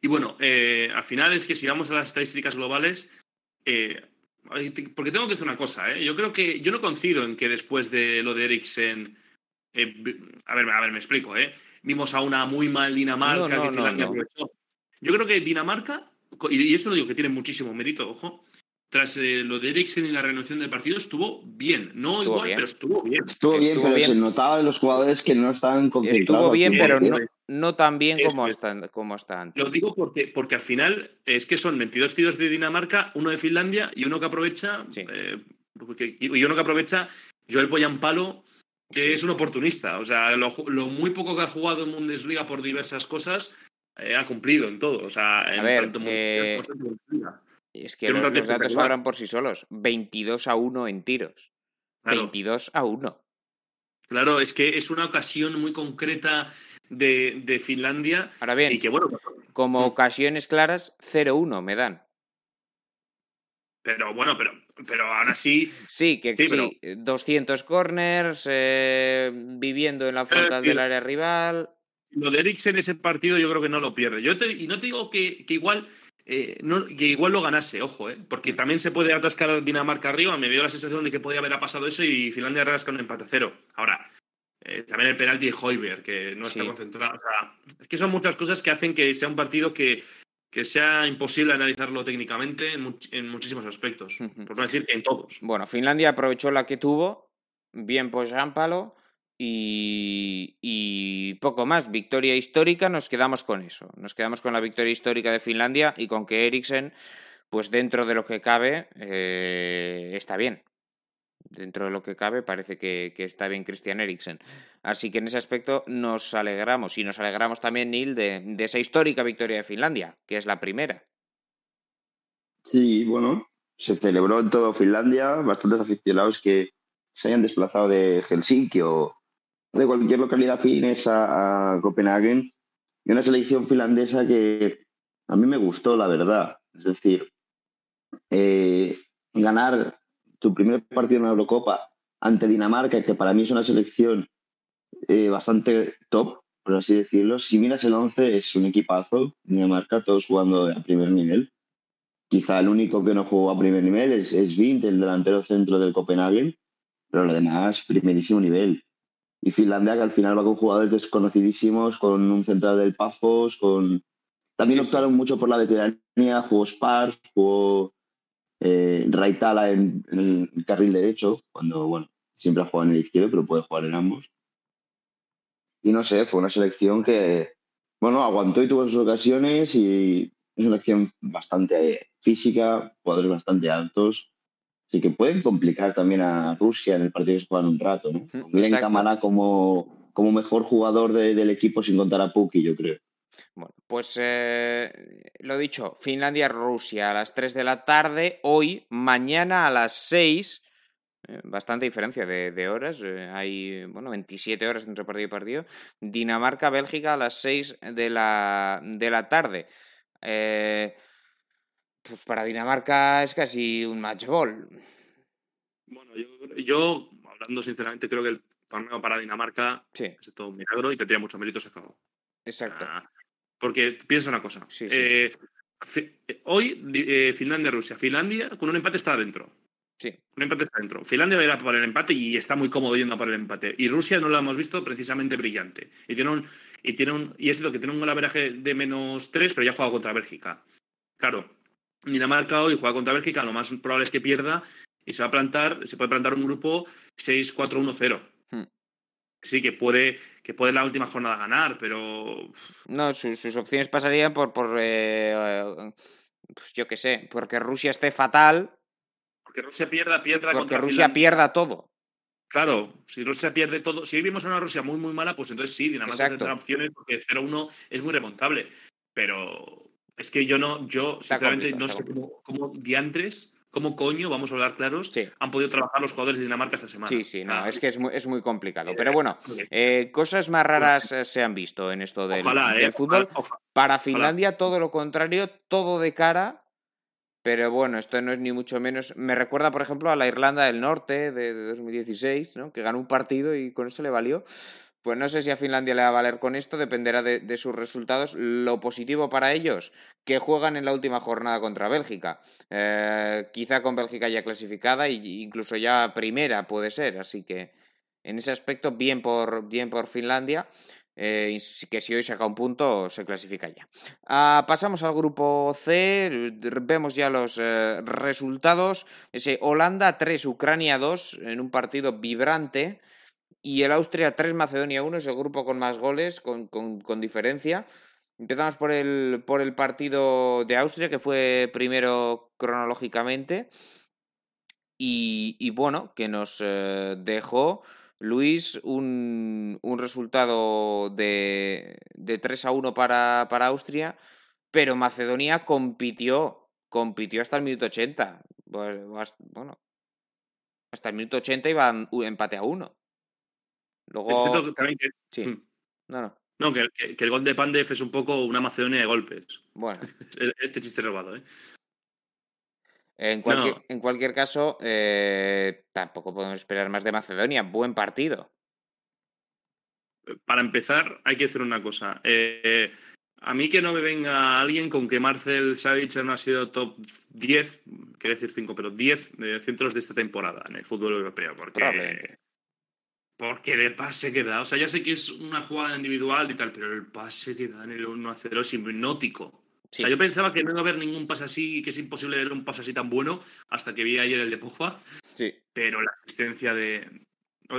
Speaker 2: Y bueno, al final es que si vamos a las estadísticas globales, porque tengo que decir una cosa, ¿eh? Yo creo que yo no coincido en que después de lo de Eriksen. Eh, a, ver, a ver, me explico, ¿eh? Vimos a una muy mal Dinamarca que Finlandia aprovechó. Yo creo que Dinamarca, y esto lo digo que tiene muchísimo mérito, ojo, tras eh, lo de Eriksen y la renovación del partido, estuvo bien. No igual, pero estuvo bien.
Speaker 3: Estuvo bien, pero se notaba en los jugadores que no estaban concentrados.
Speaker 1: Estuvo bien, pero no, no tan bien como, están, como está antes.
Speaker 2: Lo digo porque, porque al final es que son 22 tiros de Dinamarca, uno de Finlandia y uno que aprovecha. Eh, y uno que aprovecha Joel Poyampalo, que es un oportunista. O sea, lo, muy poco que ha jugado en Bundesliga por diversas cosas, eh, ha cumplido en todo. O sea, en
Speaker 1: ver, tanto eh, es que los, los datos hablan por sí solos. 22 a 1 en tiros. 22 a 1.
Speaker 2: Claro, es que es una ocasión muy concreta de, Finlandia.
Speaker 1: Ahora bien,
Speaker 2: y que, bueno,
Speaker 1: como ocasiones claras, 0-1 me dan.
Speaker 2: Pero bueno, pero, pero ahora sí. *laughs*
Speaker 1: Sí, que sí, 200 corners, eh, viviendo en la frontal del área rival.
Speaker 2: Lo de Eriksen ese partido yo creo que no lo pierde. Yo y no te digo que, que igual eh, no, que igual lo ganase, ojo, eh, porque también se puede atascar Dinamarca arriba. Me dio la sensación de que podía haber pasado eso y Finlandia rasca un empate a cero. Ahora, eh, también el penalti de Hoiberg, que no está concentrado. O sea, es que son muchas cosas que hacen que sea un partido que, que sea imposible analizarlo técnicamente en, muchísimos aspectos, por no decir que en todos.
Speaker 1: Bueno, Finlandia aprovechó la que tuvo, bien por Jámpalo, y, poco más. Victoria histórica, nos quedamos con eso. Nos quedamos con la victoria histórica de Finlandia y con que Eriksen, pues dentro de lo que cabe, eh, está bien dentro de lo que cabe, parece que, está bien Christian Eriksen. Así que en ese aspecto nos alegramos y nos alegramos también, Neil, de, esa histórica victoria de Finlandia, que es la primera.
Speaker 3: Sí, bueno, se celebró en todo Finlandia, bastantes aficionados que se hayan desplazado de Helsinki o de cualquier localidad finesa a Copenhague y una selección finlandesa que a mí me gustó, la verdad. Es decir, eh, ganar tu primer partido en la Eurocopa ante Dinamarca, que para mí es una selección eh, bastante top, por así decirlo. Si miras el 11, es un equipazo. Dinamarca, todos jugando a primer nivel. Quizá el único que no jugó a primer nivel es, Vint, el delantero centro del Copenhagen, pero lo demás, primerísimo nivel. Y Finlandia, que al final va con jugadores desconocidísimos, con un central del Pafos, con... También optaron mucho por la veteranía, jugó Spars, jugó eh, Raitala en, el carril derecho, cuando, bueno, siempre ha jugado en el izquierdo, pero puede jugar en ambos. Y no sé, fue una selección que, bueno, aguantó y tuvo sus ocasiones y es una selección bastante física, jugadores bastante altos, así que pueden complicar también a Rusia en el partido que se juegan un rato, ¿no? Con Glenn Kamara como, como mejor jugador del equipo sin contar a Puki, yo creo.
Speaker 1: Bueno, pues eh, lo dicho, Finlandia-Rusia a las 3 de la tarde, hoy, mañana a las 6, eh, bastante diferencia de, horas, eh, hay, bueno, 27 horas entre partido y partido, Dinamarca-Bélgica a las 6 de la, de la tarde. Pues para Dinamarca es casi un match ball.
Speaker 2: Bueno, yo, hablando sinceramente, creo que el torneo para Dinamarca es todo un milagro y tendría mucho mérito sacado.
Speaker 1: Exacto.
Speaker 2: porque piensa una cosa. Eh, hoy eh, Finlandia-Rusia. Finlandia con un empate está adentro.
Speaker 1: Sí.
Speaker 2: Un empate está dentro. Finlandia va a ir a por el empate y está muy cómodo yendo a por el empate. Y Rusia no lo hemos visto precisamente brillante. Y tiene un, y tiene un, y es lo que tiene un golaveraje de menos 3, pero ya ha jugado contra Bélgica. Claro, Dinamarca hoy juega contra Bélgica, lo más probable es que pierda y se va a plantar, se puede plantar un grupo 6-4-1-0. Hmm. Sí, que puede, que puede la última jornada ganar, pero.
Speaker 1: No, sus, opciones pasarían por, por eh, pues yo qué sé, porque Rusia esté fatal
Speaker 2: porque Rusia pierda, pierda
Speaker 1: Porque Rusia pierda todo.
Speaker 2: Claro, si Rusia pierde todo, si vivimos una Rusia muy, muy mala, pues entonces sí, Dinamarca tendrá opciones porque 0-1 es muy remontable. Pero es que yo no, yo sinceramente no sé cómo, diantres, cómo coño, vamos a hablar claros, han podido trabajar los jugadores de Dinamarca esta semana.
Speaker 1: Sí, sí, no, es que es muy, es muy complicado. Eh, Pero bueno, eh, cosas más raras eh, se han visto en esto del, fútbol. Para Finlandia, todo lo contrario, todo de cara pero bueno, esto no es ni mucho menos. Me recuerda, por ejemplo, a la Irlanda del Norte de, 2016, ¿no? que ganó un partido y con eso le valió. Pues no sé si a Finlandia le va a valer con esto, dependerá de, sus resultados. Lo positivo para ellos, que juegan en la última jornada contra Bélgica. Eh, quizá con Bélgica ya clasificada e incluso ya primera puede ser. Así que en ese aspecto, bien por, bien por Finlandia. Eh, que si hoy saca un punto se clasifica ya. Ah, pasamos al grupo C, vemos ya los eh, resultados. Ese Holanda 3, Ucrania 2 en un partido vibrante. Y el Austria 3, Macedonia 1 es el grupo con más goles, con, diferencia. Empezamos por el, por el partido de Austria, que fue primero cronológicamente. Y, bueno, que nos eh, dejó Luis, un, resultado de, de, 3 a 1 para, para, Austria, pero Macedonia compitió, compitió hasta el minuto 80. Pues, bueno, hasta el minuto 80 iban empate a 1.
Speaker 2: Luego... también que...
Speaker 1: Sí. No, no.
Speaker 2: No, que, que, el gol de Pandev es un poco una Macedonia de golpes.
Speaker 1: Bueno. *laughs*
Speaker 2: este chiste robado, ¿eh?
Speaker 1: En cualquier, en cualquier caso, eh, tampoco podemos esperar más de Macedonia. Buen partido.
Speaker 2: Para empezar, hay que decir una cosa. Eh, a mí que no me venga alguien con que Marcel Savic no ha sido top 10, quiero decir 5, pero 10 de centros de esta temporada en el fútbol europeo. Porque, porque el pase que da, o sea, ya sé que es una jugada individual y tal, pero el pase que da en el 1 0 es hipnótico. O sea, yo pensaba que no iba a haber ningún pase así, que es imposible ver un pase así tan bueno, hasta que vi ayer el de Pogba.
Speaker 1: Sí.
Speaker 2: Pero la asistencia de.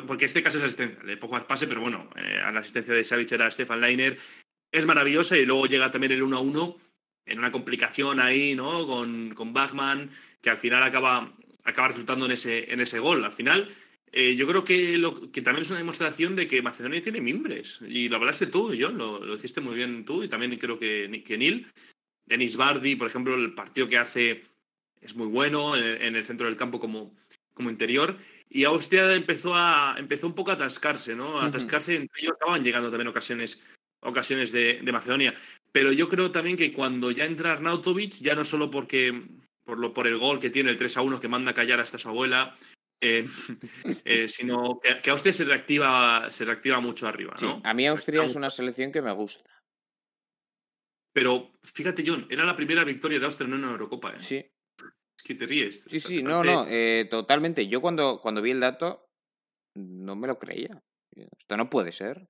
Speaker 2: Porque este caso es asistencia, el de Pogba es pase, pero bueno, eh, a la asistencia de Savic era Stefan Leiner. Es maravillosa y luego llega también el 1 a 1 en una complicación ahí, ¿no? Con, con Bachmann, que al final acaba, acaba resultando en ese, en ese gol. Al final, eh, yo creo que, lo, que también es una demostración de que Macedonia tiene mimbres. Y lo hablaste tú, John, lo, lo dijiste muy bien tú y también creo que, que Neil. Denis Bardi, por ejemplo, el partido que hace es muy bueno en, el centro del campo como, como interior. Y Austria empezó, a, empezó un poco a atascarse, ¿no? A atascarse, entre ellos acaban llegando también ocasiones, ocasiones de, Macedonia. Pero yo creo también que cuando ya entra Arnautovic, ya no solo porque por, lo, por el gol que tiene el 3 a 1 que manda a callar hasta su abuela, eh, *laughs* eh, sino que, Austria se reactiva, se reactiva mucho arriba. ¿no?
Speaker 1: a mí Austria es una selección que me gusta.
Speaker 2: Pero fíjate, John, era la primera victoria de Austria en una Eurocopa. ¿eh?
Speaker 1: Sí.
Speaker 2: Es que te ríes.
Speaker 1: Sí, sí, no, no, eh, totalmente. Yo cuando, cuando vi el dato no me lo creía. Esto no puede ser.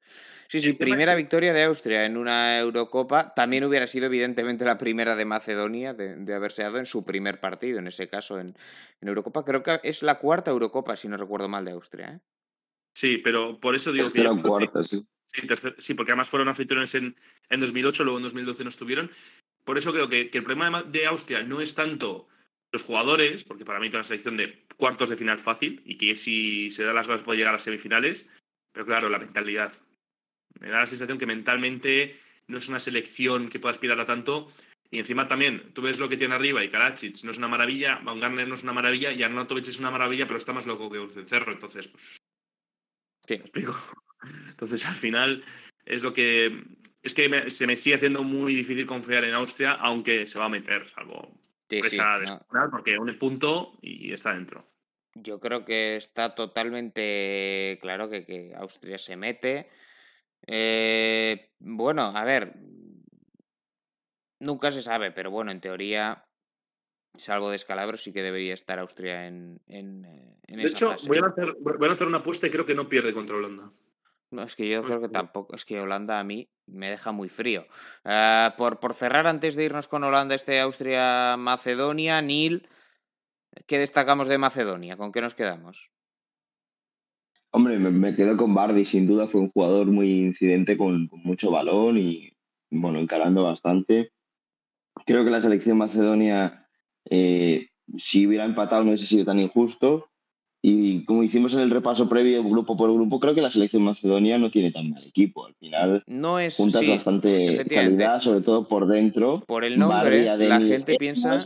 Speaker 1: Sí, sí, primera victoria de Austria en una Eurocopa. También hubiera sido, evidentemente, la primera de Macedonia de, haberse dado en su primer partido, en ese caso, en, en, Eurocopa. Creo que es la cuarta Eurocopa, si no recuerdo mal, de Austria. ¿eh?
Speaker 2: Sí, pero por eso digo
Speaker 3: que. La cuarta, sí.
Speaker 2: Sí, porque además fueron anfitriones en, en 2008, luego en 2012 no estuvieron. Por eso creo que, el problema de Austria no es tanto los jugadores, porque para mí es una selección de cuartos de final fácil y que si se da las cosas puede llegar a semifinales, pero claro, la mentalidad. Me da la sensación que mentalmente no es una selección que pueda aspirar a tanto. Y encima también, tú ves lo que tiene arriba y Karacic no es una maravilla, Baumgartner no es una maravilla y Arnautovic es una maravilla, pero está más loco que un cencerro. Entonces, pues.
Speaker 1: Sí. ¿Me explico? *laughs*
Speaker 2: Entonces, al final, es lo que. Es que se me sigue haciendo muy difícil confiar en Austria, aunque se va a meter, salvo. sorpresa porque un punto y está dentro.
Speaker 1: Yo creo que está totalmente claro que, Austria se mete. Eh, bueno, a ver, nunca se sabe, pero bueno, en teoría, salvo descalabro, sí que debería estar Austria en, en, eh,
Speaker 2: de hecho, Voy, a hacer, voy a hacer una apuesta y creo que no pierde contra Holanda.
Speaker 1: No, es que yo creo que tampoco, es que Holanda a mí me deja muy frío. Eh, por, por cerrar, antes de irnos con Holanda, este Austria-Macedonia, Nil, ¿qué destacamos de Macedonia? ¿Con qué nos quedamos?
Speaker 3: Hombre, me, quedo con Bardi, sin duda fue un jugador muy incidente con, mucho balón y, bueno, encarando bastante. Creo que la selección macedonia, eh, si hubiera empatado, no hubiese sido tan injusto. Y como hicimos en el repaso previo, grupo por grupo, creo que la selección macedonia no tiene tan mal equipo. Al final,
Speaker 1: no es,
Speaker 3: juntas bastante calidad, sobre todo por dentro.
Speaker 1: Por el nombre, la gente piensa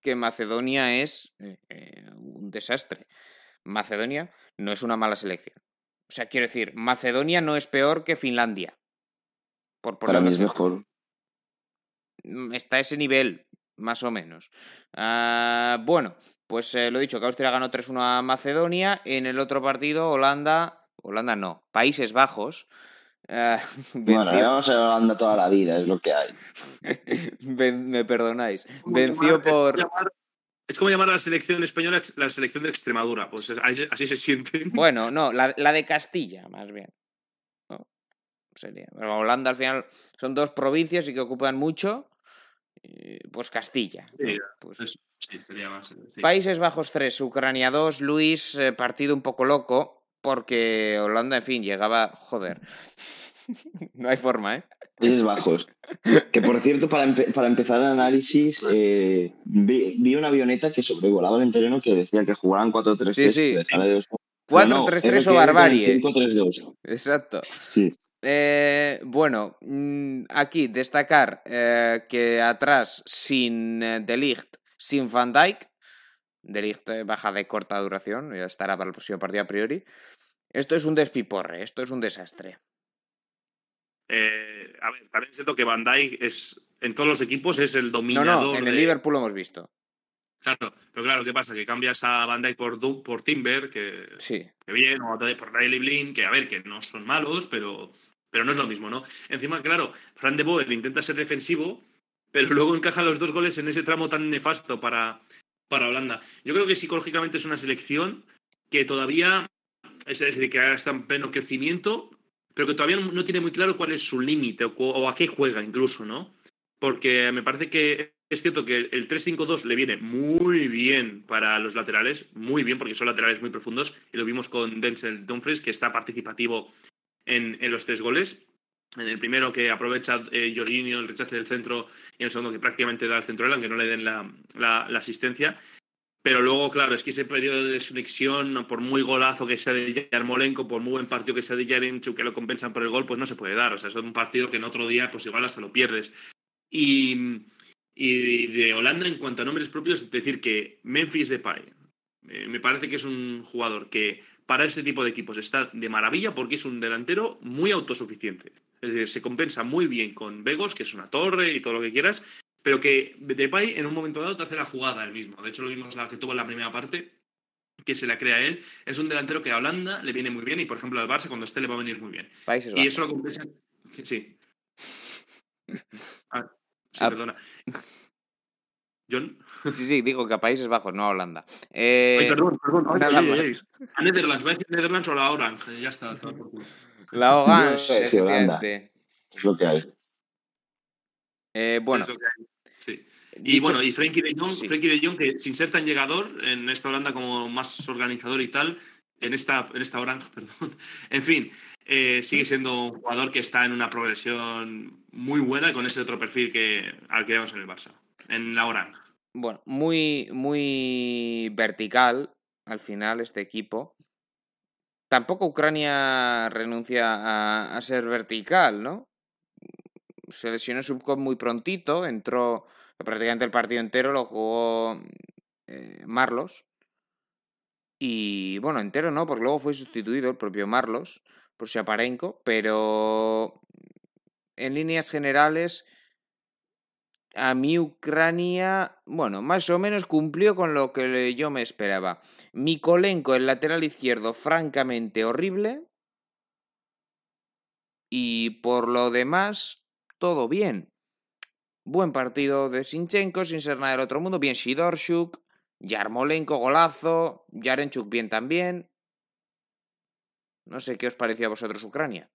Speaker 1: que Macedonia es eh, eh, un desastre. Macedonia no es una mala selección. O sea, quiero decir, Macedonia no es peor que Finlandia.
Speaker 3: Por Para mí es mejor.
Speaker 1: Mm, está a ese nivel, más o menos. Ah, bueno, pues eh, lo he dicho, que Austria ganó 3-1 a Macedonia. En el otro partido, Holanda, Holanda no, Países Bajos.
Speaker 3: Eh, *laughs* bueno, vamos a Holanda toda la vida, es lo que hay. *laughs*
Speaker 1: me perdonáis. Venció por.
Speaker 2: Es como llamar a la selección española la selección de Extremadura, pues así se siente. *laughs*
Speaker 1: Bueno, no, la, de Castilla, más bien. sería. Holanda al final son dos provincias y que ocupan mucho. Pues Castilla.
Speaker 2: pues,
Speaker 1: Países Bajos 3, Ucrania 2, Luis, eh, partido un poco loco, porque Holanda, en fin, llegaba. Joder. *laughs* no hay forma, ¿eh?
Speaker 3: Países Bajos. Que por cierto, para, empezar el análisis, eh, vi, una avioneta que sobrevolaba el terreno que decía que jugaban 4-3-3.
Speaker 1: Sí, sí. 4-3-3 o barbarie. 5-3-2. Exacto.
Speaker 3: Sí.
Speaker 1: Eh, bueno, mm, aquí destacar eh, que atrás sin eh, Delicht, sin Van Dijk, Delicht baja de corta duración, ya estará para el próximo partido a priori. Esto es un despiporre, esto es un desastre.
Speaker 2: a ver, también siento que Van Dijk es, en todos los equipos es el dominador.
Speaker 1: No, no, en el Liverpool lo hemos visto.
Speaker 2: Claro, pero claro, ¿qué pasa? Que cambias a Van Dijk por, por Timber, que,
Speaker 1: sí.
Speaker 2: que bien, o por Riley Blin, que a ver, que no son malos, pero pero no es lo mismo, ¿no? Encima, claro, Fran de Boer intenta ser defensivo, pero luego encaja los dos goles en ese tramo tan nefasto para, para Holanda. Yo creo que psicológicamente es una selección que todavía, es decir, que ahora está en pleno crecimiento, pero que todavía no tiene muy claro cuál es su límite o, a qué juega incluso, ¿no? Porque me parece que es cierto que el 3-5-2 le viene muy bien para los laterales, muy bien, porque son laterales muy profundos, y lo vimos con Denzel Dumfries, que está participativo en, los tres goles. En el primero que aprovecha eh, Jorginho el rechace del centro y en el segundo que prácticamente da el centro aunque no le den la, asistencia. Pero luego, claro, es que ese periodo de desconexión, por muy golazo que sea de Yarmolenko, por muy buen partido que sea de Yarinchuk, que lo compensan por el gol, pues no se puede dar. O sea, es un partido que en otro día, pues igual hasta lo pierdes. Y, y de Holanda, en cuanto a nombres propios, es decir que Memphis Depay, eh, me parece que es un jugador que para este tipo de equipos está de maravilla porque es un delantero muy autosuficiente. Es decir, se compensa muy bien con Vegos, que es una torre y todo lo que quieras, pero que Depay en un momento dado te hace la jugada él mismo. De hecho, lo vimos la que tuvo en la primera parte, que se la crea él. Es un delantero que a Holanda le viene muy bien y, por ejemplo, al Barça cuando esté le va a venir muy bien. y eso lo compensa. Sí. *laughs* Ah, sí, ah. perdona. John.
Speaker 1: Sí, sí, digo que a Países Bajos, no a Holanda.
Speaker 2: Eh, perdón, perdón. a Netherlands, ¿va a decir Netherlands o la Orange? Ya está, está por culo.
Speaker 1: La Orange, efectivamente.
Speaker 3: Es lo que hay.
Speaker 1: Eh, bueno.
Speaker 2: Sí. Y bueno, y Frankie de Jong, Frankie de Jong, que sin ser tan llegador en esta Holanda como más organizador y tal, en esta, en esta Orange, *laughs* perdón. En fin, eh, sigue siendo un jugador que está en una progresión muy buena con ese otro perfil que, al que vemos en el Barça, en la Orange
Speaker 1: bueno, muy, muy vertical al final este equipo. Tampoco Ucrania renuncia a, ser vertical, ¿no? Se lesionó Subkov muy prontito, entró prácticamente el partido entero, lo jugó eh, Marlos. Y bueno, entero no, porque luego fue sustituido el propio Marlos por Shaparenko, pero en líneas generales a mi Ucrania, bueno, más o menos cumplió con lo que yo me esperaba. Mikolenko, el lateral izquierdo, francamente horrible. Y por lo demás, todo bien. Buen partido de Sinchenko, sin ser nada del otro mundo. Bien Shidorshuk, Yarmolenko, golazo. Yarenchuk, bien también. No sé qué os pareció a vosotros Ucrania.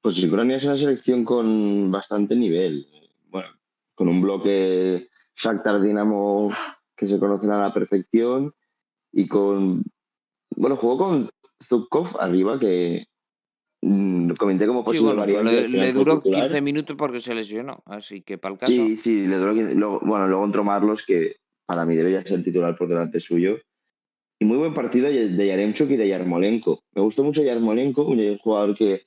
Speaker 3: Pues Ucrania es una selección con bastante nivel. Bueno, con un bloque Shakhtar Dinamo que se conocen a la perfección y con. Bueno, jugó con Zubkov arriba, que mm, comenté como posible
Speaker 1: variante. Le, duró 15 minutos porque se lesionó, así que para el caso.
Speaker 3: Sí, sí, le duró 15. bueno, luego entró Marlos, que para mí debería ser titular por delante suyo. Y muy buen partido de Yaremchuk y de Yarmolenko. Me gustó mucho Yarmolenko, un jugador que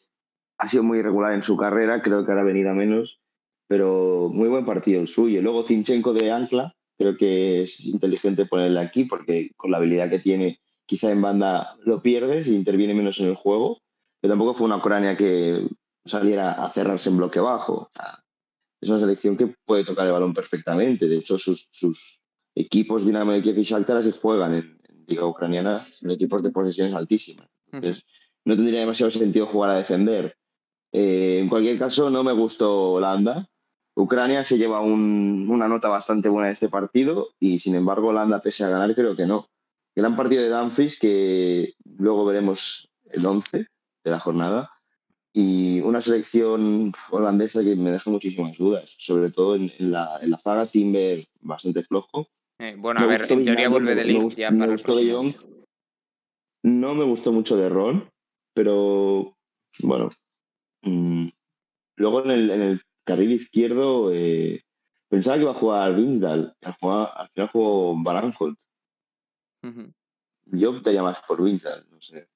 Speaker 3: ha sido muy irregular en su carrera, creo que ahora ha venido a menos, pero muy buen partido el suyo. Luego Zinchenko de ancla, creo que es inteligente ponerle aquí porque con la habilidad que tiene, quizá en banda lo pierdes y interviene menos en el juego, pero tampoco fue una Ucrania que saliera a cerrarse en bloque bajo. es una selección que puede tocar el balón perfectamente. De hecho, sus, equipos Dinamo de Kiev y Shakhtar así juegan en, Liga Ucraniana en equipos de posesiones altísimas. Entonces, no tendría demasiado sentido jugar a defender. Eh, en cualquier caso, no me gustó Holanda. Ucrania se lleva una nota bastante buena de este partido y, sin embargo, Holanda, pese a ganar, creo que no. Gran partido de Dumfries que luego veremos el 11 de la jornada y una selección holandesa que me deja muchísimas dudas, sobre todo en, la, en la zaga Timber bastante flojo.
Speaker 1: Eh, bueno, a ver, en teoría vuelve de Ligt ya para el próximo.
Speaker 3: No me gustó mucho de Ron, pero bueno. Mm, luego en el, en el, carril izquierdo eh, pensaba que iba a jugar Winsdal. Al, al final jugó Baranholt. Yo optaría más por Winsdal, no sé.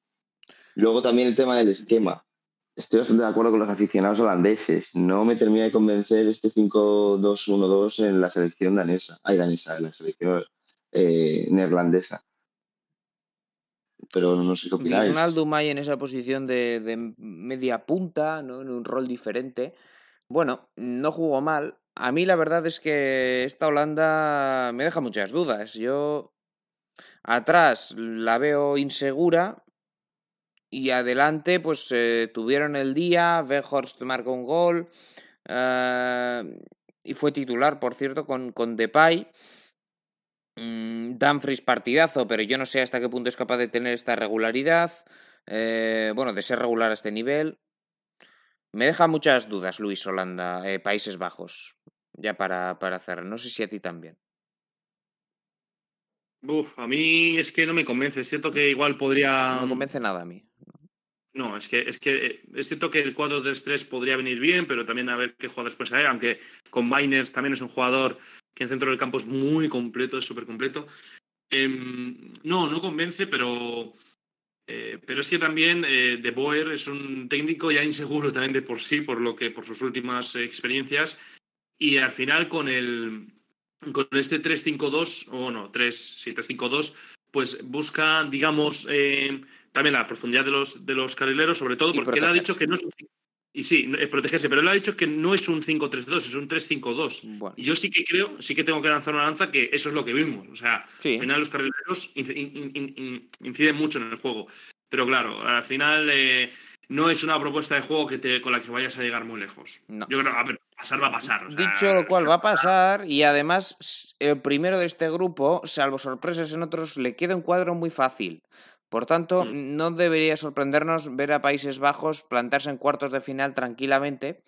Speaker 3: Luego también el tema del esquema. Estoy bastante de acuerdo con los aficionados holandeses. No me termina de convencer este 5-2-1-2 en la selección danesa. Ay, danesa, en la selección eh, neerlandesa pero no sé qué opináis.
Speaker 1: Ronaldo May en esa posición de, media punta, ¿no? en un rol diferente. Bueno, no jugó mal. A mí la verdad es que esta Holanda me deja muchas dudas. Yo atrás la veo insegura y adelante pues eh, tuvieron el día, Weghorst marcó un gol eh, y fue titular, por cierto, con, con Depay. Mm, Dumfries partidazo, pero yo no sé hasta qué punto es capaz de tener esta regularidad. Eh, bueno, de ser regular a este nivel. Me deja muchas dudas, Luis Holanda, Países Bajos. Ya para, para cerrar. No sé si a ti también.
Speaker 2: Uf, a mí es que no me convence. Es cierto que igual podría.
Speaker 1: No me convence nada a mí.
Speaker 2: No, es que, es que eh, es cierto que el 4-3-3 podría venir bien, pero también a ver qué jugadores puede ser. Aunque con Biners también es un jugador que en centro del campo es muy completo, es súper completo. Em, no, no convence, pero, eh, pero es que también eh, De Boer es un técnico ya inseguro también de por sí, por, lo que, por sus últimas experiencias. Y al final con, el, con este 3-5-2, o no, 3, sí, 3-5-2, pues busca, digamos, eh, también la profundidad de los, de los carrileros, sobre todo porque él ha dicho que no es un y sí, eh, protegerse, pero él ha dicho que no es un 5-3-2, es un 3-5-2. Y yo sí que creo, sí que tengo que lanzar una lanza que eso es lo que vimos. O sea, al final los carrileros inciden mucho en el juego. Pero claro, al final eh, no es una propuesta de juego que te, con la que vayas a llegar muy lejos. Yo creo que pasar va a pasar.
Speaker 1: Dicho lo cual, va a pasar y además el primero de este grupo, salvo sorpresas en otros, le queda un cuadro muy fácil. Por tanto, mm. no debería sorprendernos ver a Países Bajos plantarse en cuartos de final tranquilamente,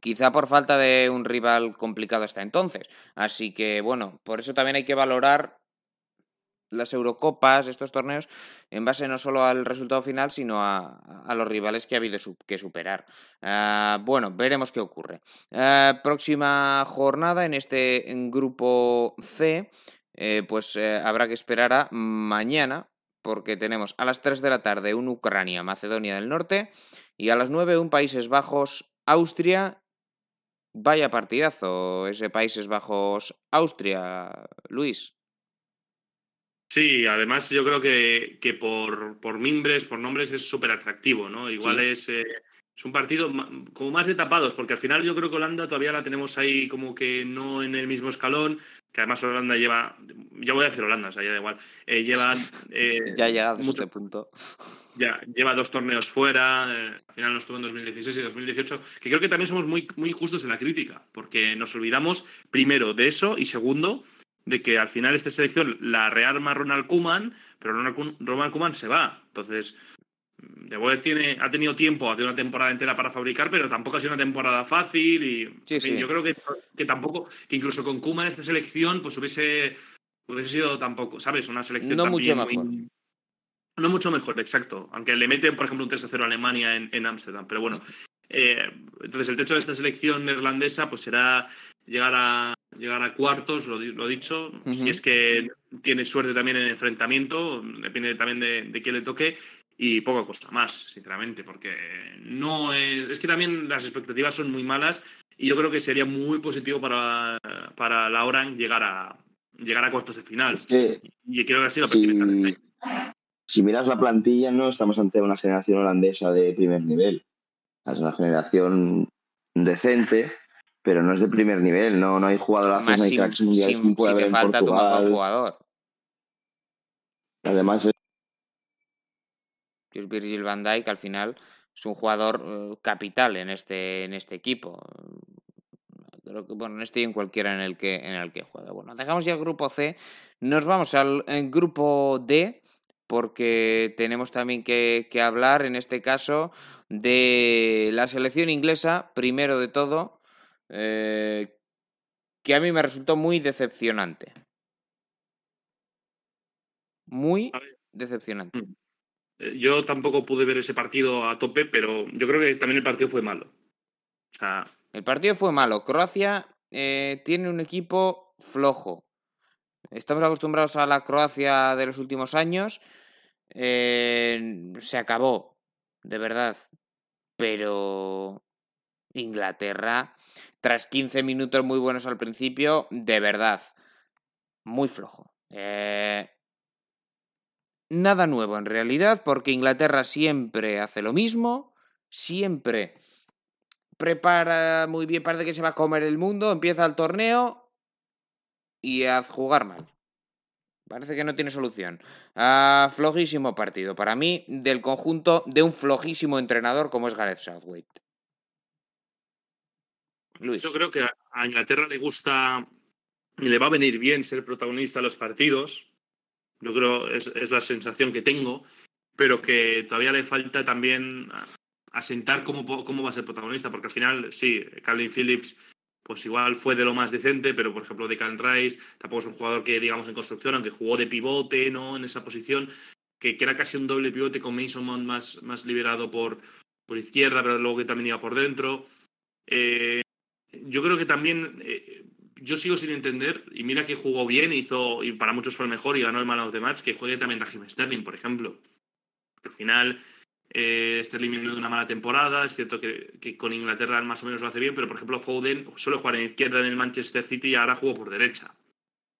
Speaker 1: quizá por falta de un rival complicado hasta entonces. Así que, bueno, por eso también hay que valorar las Eurocopas, estos torneos, en base no solo al resultado final, sino a, los rivales que ha habido que superar. Ah, bueno, veremos qué ocurre. Ah, próxima jornada en este grupo C. Eh, pues eh, habrá que esperar a mañana porque tenemos a las 3 de la tarde un Ucrania, Macedonia del Norte, y a las 9 un Países Bajos, Austria. Vaya partidazo ese Países Bajos, Austria, Luis.
Speaker 2: Sí, además yo creo que, que por, por mimbres, por nombres es súper atractivo, ¿no? Igual es, eh, Es un partido como más de tapados, porque al final yo creo que Holanda todavía la tenemos ahí como que no en el mismo escalón, que además Holanda lleva, ya voy a decir Holanda, o sea, ya da igual, eh, lleva... *laughs*
Speaker 1: Eh, ya ha llegado mucho, a este punto.
Speaker 2: Ya, lleva dos torneos fuera, eh, al final nos estuvo en 2016 y 2018, que creo que también somos muy, muy justos en la crítica, porque nos olvidamos primero de eso y segundo de que al final esta selección la rearma Ronald Kuman, pero Ronald Kuman se va. Entonces, de Boer tiene, ha tenido tiempo, hace una temporada entera para fabricar, pero tampoco ha sido una temporada fácil y yo creo que, que, tampoco, que incluso con Kuma en esta selección, pues hubiese, hubiese sido tampoco, ¿sabes? Una selección
Speaker 1: no mucho mejor.
Speaker 2: no mucho mejor, exacto. Aunque le mete, por ejemplo, un 3-0 a Alemania en Ámsterdam. Pero bueno, eh, entonces el techo de esta selección neerlandesa pues será llegar a, llegar a cuartos, lo, lo dicho, si es que tiene suerte también en el enfrentamiento, depende también de, de quién le toque, y poca cosa más, sinceramente, porque no es, es que también las expectativas son muy malas y yo creo que sería muy positivo para, para la Oran llegar a llegar a cuartos de final. y creo que así lo
Speaker 3: si, si miras la plantilla, no estamos ante una generación holandesa de primer nivel. Es una generación decente, pero no es de primer nivel. No, no hay jugadores, no hay cracks mundiales.
Speaker 1: Si, te falta tu mejor jugador.
Speaker 3: Además,
Speaker 1: que es Virgil van Dijk, al final es un jugador eh, capital en este, en este equipo. Creo que, bueno, en este y en cualquiera en el que, en el que juega. Bueno, dejamos ya el grupo C, nos vamos al grupo D, porque tenemos también que, hablar, en este caso, de la selección inglesa, primero de todo, eh, que a mí me resultó muy decepcionante. Muy decepcionante.
Speaker 2: Eh, yo tampoco pude ver ese partido a tope, pero yo creo que también el partido fue malo.
Speaker 1: El partido fue malo. Croacia eh, tiene un equipo flojo. Estamos acostumbrados a la Croacia de los últimos años. Eh, se acabó, de verdad. Pero Inglaterra, tras 15 minutos muy buenos al principio, de verdad, muy flojo. Eh, nada nuevo en realidad, porque Inglaterra siempre hace lo mismo, siempre prepara muy bien, parece que se va a comer el mundo, empieza el torneo y a jugar mal. Parece que no tiene solución. Ah, flojísimo partido. Para mí, del conjunto de un flojísimo entrenador como es Gareth Southgate.
Speaker 2: Luis. Yo creo que a Inglaterra le gusta y le va a venir bien ser protagonista de los partidos. Yo creo es, es la sensación que tengo, pero que todavía le falta también asentar cómo, cómo va a ser protagonista, porque al final, sí, Calvin Phillips pues igual fue de lo más decente, pero por ejemplo Declan Rice tampoco es un jugador que digamos en construcción, aunque jugó de pivote, ¿no? En esa posición, que, que era casi un doble pivote con Mason Mount más, más liberado por, por izquierda, pero luego que también iba por dentro. Eh, yo creo que también eh, yo sigo sin entender, y mira que jugó bien, hizo, y para muchos fue el mejor y ganó el Man of the Match, que juegue también Raheem Sterling, por ejemplo. Al final, eh, Sterling viene de una mala temporada, es cierto que, que, con Inglaterra más o menos lo hace bien, pero por ejemplo Foden suele jugar en izquierda en el Manchester City y ahora jugó por derecha.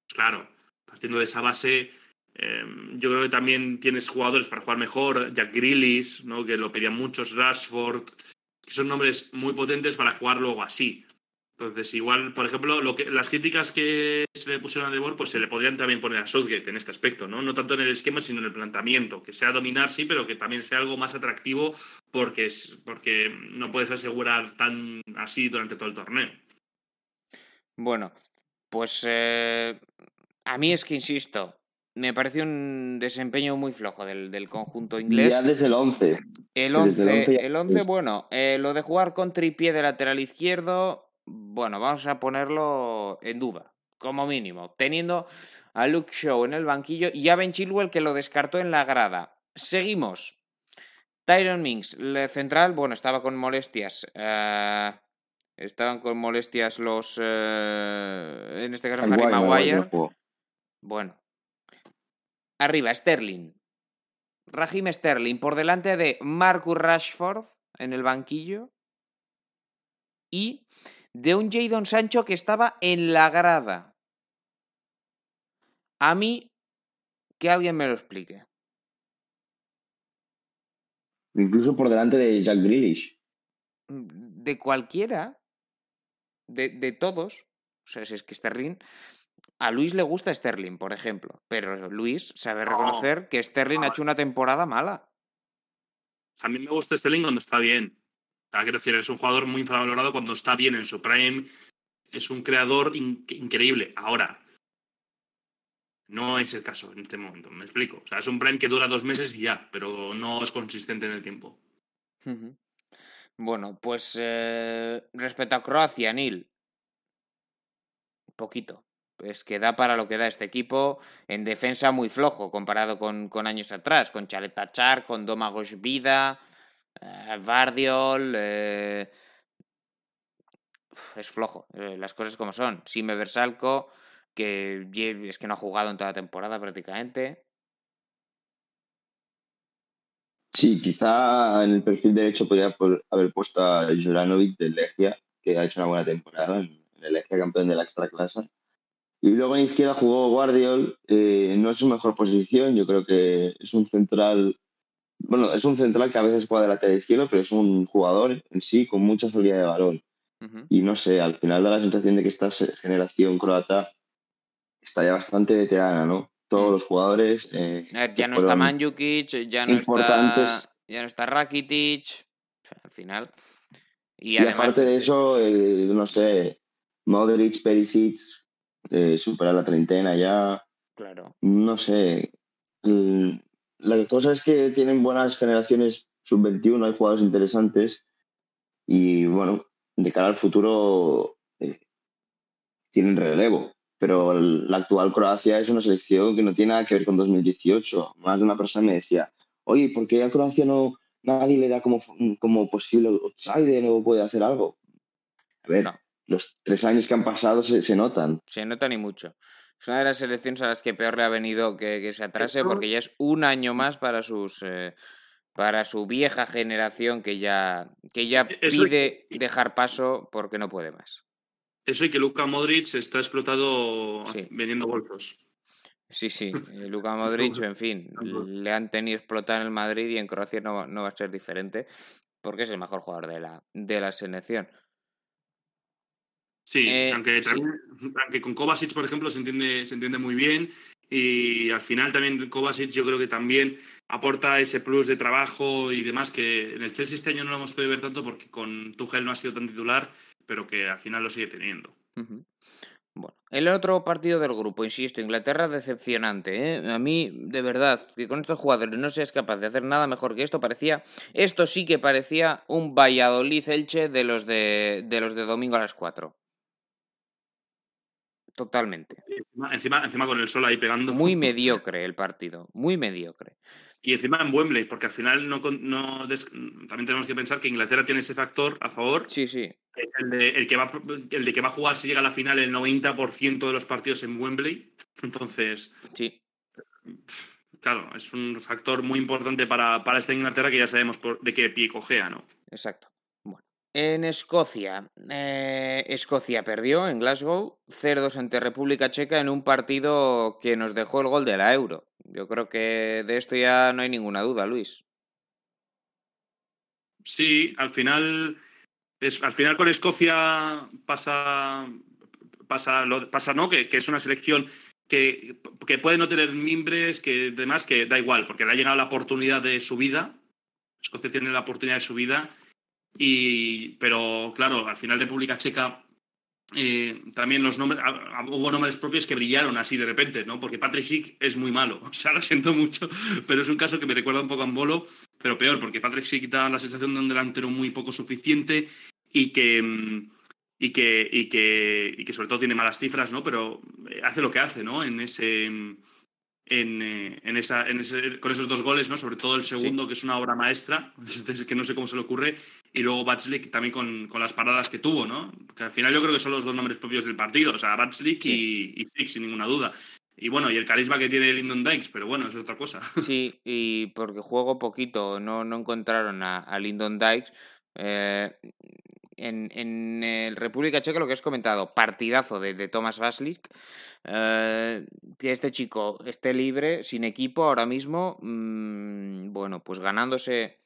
Speaker 2: Pues claro, partiendo de esa base, em, yo creo que también tienes jugadores para jugar mejor, Jack Grealish, ¿no? que lo pedían muchos, Rashford, que son nombres muy potentes para jugar luego así. Entonces, igual, por ejemplo, lo que, las críticas que se le pusieron a Debor, pues se le podrían también poner a Southgate en este aspecto, ¿no? No tanto en el esquema, sino en el planteamiento. Que sea dominar, sí, pero que también sea algo más atractivo porque, es, porque no puedes asegurar tan así durante todo el torneo.
Speaker 1: Bueno, pues eh, a mí es que insisto, me parece un desempeño muy flojo del, del conjunto inglés.
Speaker 3: Ya desde el 11.
Speaker 1: El 11, el 11, bueno, eh, lo de jugar con tripié de lateral izquierdo, bueno, vamos a ponerlo en duda, como mínimo, teniendo a Luke Shaw en el banquillo y a Ben Chilwell que lo descartó en la grada. Seguimos. Tyron Minks, central, bueno, estaba con molestias. Eh, estaban con molestias los. Eh, en este caso, Harry Maguire. Bueno. Arriba, Sterling. Raheem Sterling por delante de Marcus Rashford en el banquillo. Y de un Jadon Sancho que estaba en la grada. A mí, que alguien me lo explique.
Speaker 3: Incluso por delante de Jack Grealish.
Speaker 1: de cualquiera, de, de todos, o sea, si es que Sterling, a Luis le gusta Sterling, por ejemplo, pero Luis sabe reconocer que Sterling ha hecho una temporada mala.
Speaker 2: A mí me gusta Sterling cuando está bien. Quiero decir, es un jugador muy infravalorado cuando está bien en su prime. Es un creador increíble. Ahora, no es el caso en este momento, me explico. O sea, es un prime que dura dos meses y ya, pero no es consistente en el tiempo.
Speaker 1: Bueno, pues eh, respecto a Croacia, Nil, poquito. Es que da para lo que da este equipo en defensa muy flojo comparado con, con años atrás, con Chaletachar, con Domagos Vida, eh, Vardiol. Eh, es flojo, las cosas como son. Sime Versalco, que es que no ha jugado en toda la temporada prácticamente.
Speaker 3: Sí, quizá en el perfil derecho podría haber puesto a Juranovic de Legia, que ha hecho una buena temporada en el Legia campeón de la extra clase. Y luego en izquierda jugó Guardiol, eh, no es su mejor posición, yo creo que es un central, bueno, es un central que a veces juega de lateral izquierdo, pero es un jugador en sí con mucha salida de balón. Y no sé, al final da la sensación de que esta generación croata está ya bastante veterana, ¿no? todos los jugadores. Eh,
Speaker 1: ya no está Manjukic, ya no está, ya no está Rakitic. al final.
Speaker 3: Y, aparte de eso, eh, no sé, Modric, Perisic, eh, superar la treintena ya.
Speaker 1: Claro.
Speaker 3: No sé. La cosa es que tienen buenas generaciones sub-21, hay jugadores interesantes. Y bueno, de cara al futuro tienen relevo pero la actual Croacia es una selección que no tiene nada que ver con 2018. Más de una persona me decía, oye, ¿por qué a Croacia no nadie le da como, como posible outsider o puede hacer algo? A ver, los tres años que han pasado se, notan.
Speaker 1: Se notan y mucho. Es una de las selecciones a las que peor le ha venido que, se atrase porque ya es un año más para sus... Eh, para su vieja generación que ya, que ya pide dejar paso porque no puede más.
Speaker 2: Eso y que Luka Modric está explotado vendiendo bolsos.
Speaker 1: Sí, sí, *laughs* eh, Luka Modric, *laughs* en fin, le han tenido explotado en el Madrid y en Croacia no, no, va a ser diferente, porque es el mejor jugador de la, de la selección.
Speaker 2: Sí, eh, aunque, con Kovacic, por ejemplo, se entiende, se entiende muy bien. Y al final también Kovacic yo creo que también aporta ese plus de trabajo y demás que en el Chelsea este año no lo hemos podido ver tanto porque con Tuchel no ha sido tan titular pero que al final lo sigue teniendo.
Speaker 1: Bueno, el otro partido del grupo, insisto, Inglaterra decepcionante. ¿eh? A mí, de verdad, que con estos jugadores no seas capaz de hacer nada mejor que esto, parecía. Esto sí que parecía un Valladolid-Elche de los de, de los de domingo a las 4. Totalmente.
Speaker 2: Encima, encima con el sol ahí pegando.
Speaker 1: Muy *laughs* mediocre el partido, muy mediocre.
Speaker 2: Y encima en Wembley, porque al final no, también tenemos que pensar que Inglaterra tiene ese factor a favor.
Speaker 1: Sí, sí.
Speaker 2: el, de, el, que va, el de que va a jugar si llega a la final el 90% de los partidos en Wembley. *laughs* Entonces.
Speaker 1: Sí.
Speaker 2: Claro, es un factor muy importante para, para esta Inglaterra que ya sabemos por, de qué pie cojea, ¿no?
Speaker 1: Exacto. En Escocia. Eh, Escocia perdió en Glasgow 0-2 ante República Checa en un partido que nos dejó el gol de la Euro. Yo creo que de esto ya no hay ninguna duda, Luis.
Speaker 2: Sí, al final, es, al final con Escocia pasa, pasa, lo, pasa ¿no? Que, es una selección que, que, puede no tener mimbres, que además que da igual, porque le ha llegado la oportunidad de su vida. Escocia tiene la oportunidad de su vida. Y, pero claro, al final República Checa eh, también los nombres, hubo nombres propios que brillaron así de repente, ¿no? Porque Patrick Schick es muy malo, *laughs* o sea, lo siento mucho, pero es un caso que me recuerda un poco a Ambolo, pero peor, porque Patrick Schick da la sensación de un delantero muy poco suficiente y que, mm, y que, y que, y que sobre todo tiene malas cifras, ¿no? Pero hace lo que hace, ¿no? En ese mm, en, eh, en, esa, con esos dos goles, ¿no? Sobre todo el segundo, que es una obra maestra, *laughs* que no sé cómo se le ocurre, y luego Batslick también con, con, las paradas que tuvo, ¿no? Que al final yo creo que son los dos nombres propios del partido, o sea, Batslick y, y sin ninguna duda. Y bueno, y el carisma que tiene Lyndon Dykes, pero bueno, es otra cosa. *laughs*
Speaker 1: Sí, y porque juego poquito, no, no encontraron a, a Lyndon Dykes. Eh, en, en el República Checa lo que has comentado, partidazo de, de Thomas Vaslik, eh, que este chico esté libre, sin equipo ahora mismo, mm, bueno, pues ganándose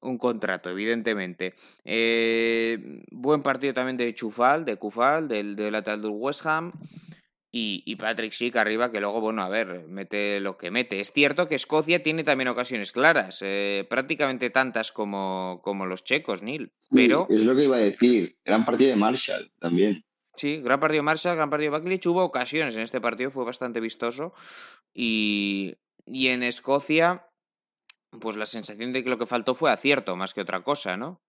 Speaker 1: un contrato, evidentemente. Eh, buen partido también de Chufal, de Kufal, del, del lateral del West Ham. Y, y, Patrick Schick arriba, que luego, bueno, a ver, mete lo que mete. Es cierto que Escocia tiene también ocasiones claras, eh, prácticamente tantas como, como los checos, Neil. Pero...
Speaker 3: es lo que iba a decir, gran partido de Marshall también.
Speaker 1: Sí, gran partido de Marshall, gran partido de Backlich. Hubo ocasiones en este partido, fue bastante vistoso. Y, y en Escocia, pues la sensación de que lo que faltó fue acierto más que otra cosa, ¿no?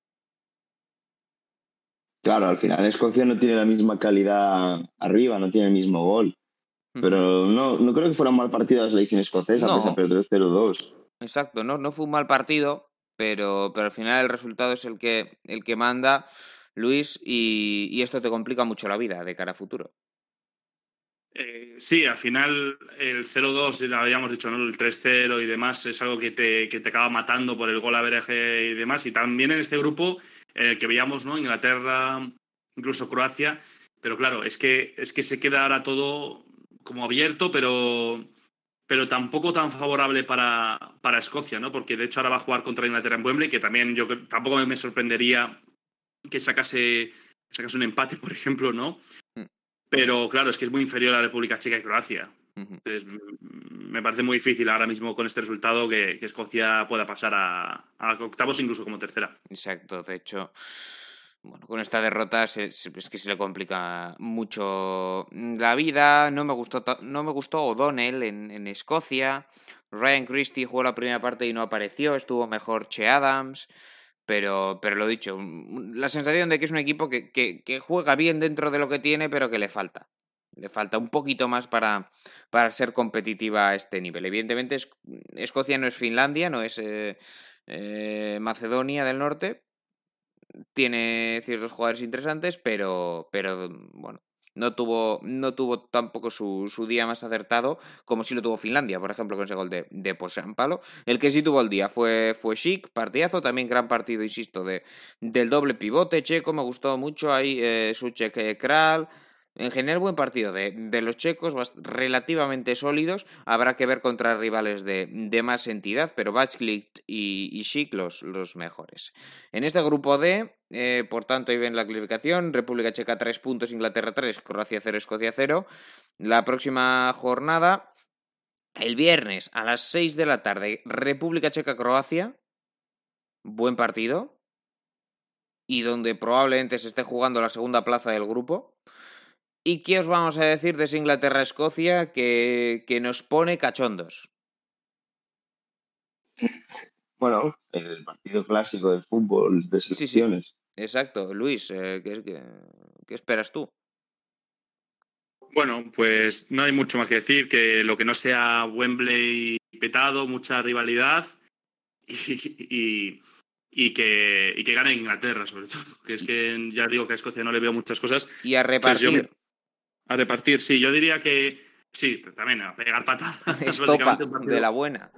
Speaker 3: Claro, al final Escocia no tiene la misma calidad arriba, no tiene el mismo gol. Pero no, no creo que fuera un mal partido la selección escocesa, no. a perder 0-2.
Speaker 1: Exacto, no, no fue un mal partido, pero, pero al final el resultado es el que, el que manda, Luis, y, y esto te complica mucho la vida de cara a futuro.
Speaker 2: Eh, sí, al final el 0-2, lo habíamos dicho, ¿no? el 3-0 y demás, es algo que te, que te acaba matando por el gol a y demás. Y también en este grupo, el que veíamos ¿no? Inglaterra, incluso Croacia, pero claro, es que, es que se queda ahora todo como abierto, pero, pero tampoco tan favorable para, para Escocia, ¿no? porque de hecho ahora va a jugar contra Inglaterra en Wembley, que también yo tampoco me sorprendería que sacase, sacase un empate, *laughs* por ejemplo, ¿no? Pero claro, es que es muy inferior a la República Checa y Croacia. Entonces, me parece muy difícil ahora mismo con este resultado que, que Escocia pueda pasar a, a, octavos incluso como tercera.
Speaker 1: Exacto, de hecho, bueno, con esta derrota es, es que se le complica mucho la vida. No me gustó, no me gustó O'Donnell en, en Escocia. Ryan Christie jugó la primera parte y no apareció. Estuvo mejor Che Adams. Pero, pero lo dicho, la sensación de que es un equipo que, que, que, juega bien dentro de lo que tiene, pero que le falta. Le falta un poquito más para, para ser competitiva a este nivel. Evidentemente, es, Escocia no es Finlandia, no es eh, eh, Macedonia del Norte. Tiene ciertos jugadores interesantes, pero, pero bueno, no tuvo, no tuvo tampoco su, su, día más acertado como si lo tuvo Finlandia, por ejemplo, con ese gol de, de Palo. El que sí tuvo el día fue, fue Chic, partidazo, también gran partido, insisto, de, del doble pivote checo, me gustó mucho ahí eh, Suchek Kral. En general, buen partido de, los checos, relativamente sólidos. Habrá que ver contra rivales de, más entidad, pero Bachklik y, y Schick los, los mejores. En este grupo D, eh, por tanto, ahí ven la clasificación: República Checa 3 puntos, Inglaterra 3, Croacia 0, Escocia 0. La próxima jornada, el viernes a las 6 de la tarde, República Checa-Croacia. Buen partido. Y donde probablemente se esté jugando la segunda plaza del grupo. ¿Y qué os vamos a decir de esa Inglaterra-Escocia que, que, nos pone cachondos?
Speaker 3: Bueno, el partido clásico de fútbol de selecciones. Sí,
Speaker 1: sí. Exacto. Luis, eh, ¿qué, qué, ¿qué, esperas tú?
Speaker 2: Bueno, pues no hay mucho más que decir que lo que no sea Wembley petado, mucha rivalidad y, y, y que, y que gane Inglaterra, sobre todo. Que es que ya digo que a Escocia no le veo muchas cosas.
Speaker 1: Y a repartir.
Speaker 2: A repartir, sí. Yo diría que sí, también a pegar patadas. *laughs*
Speaker 1: Estopa, partido, de la buena.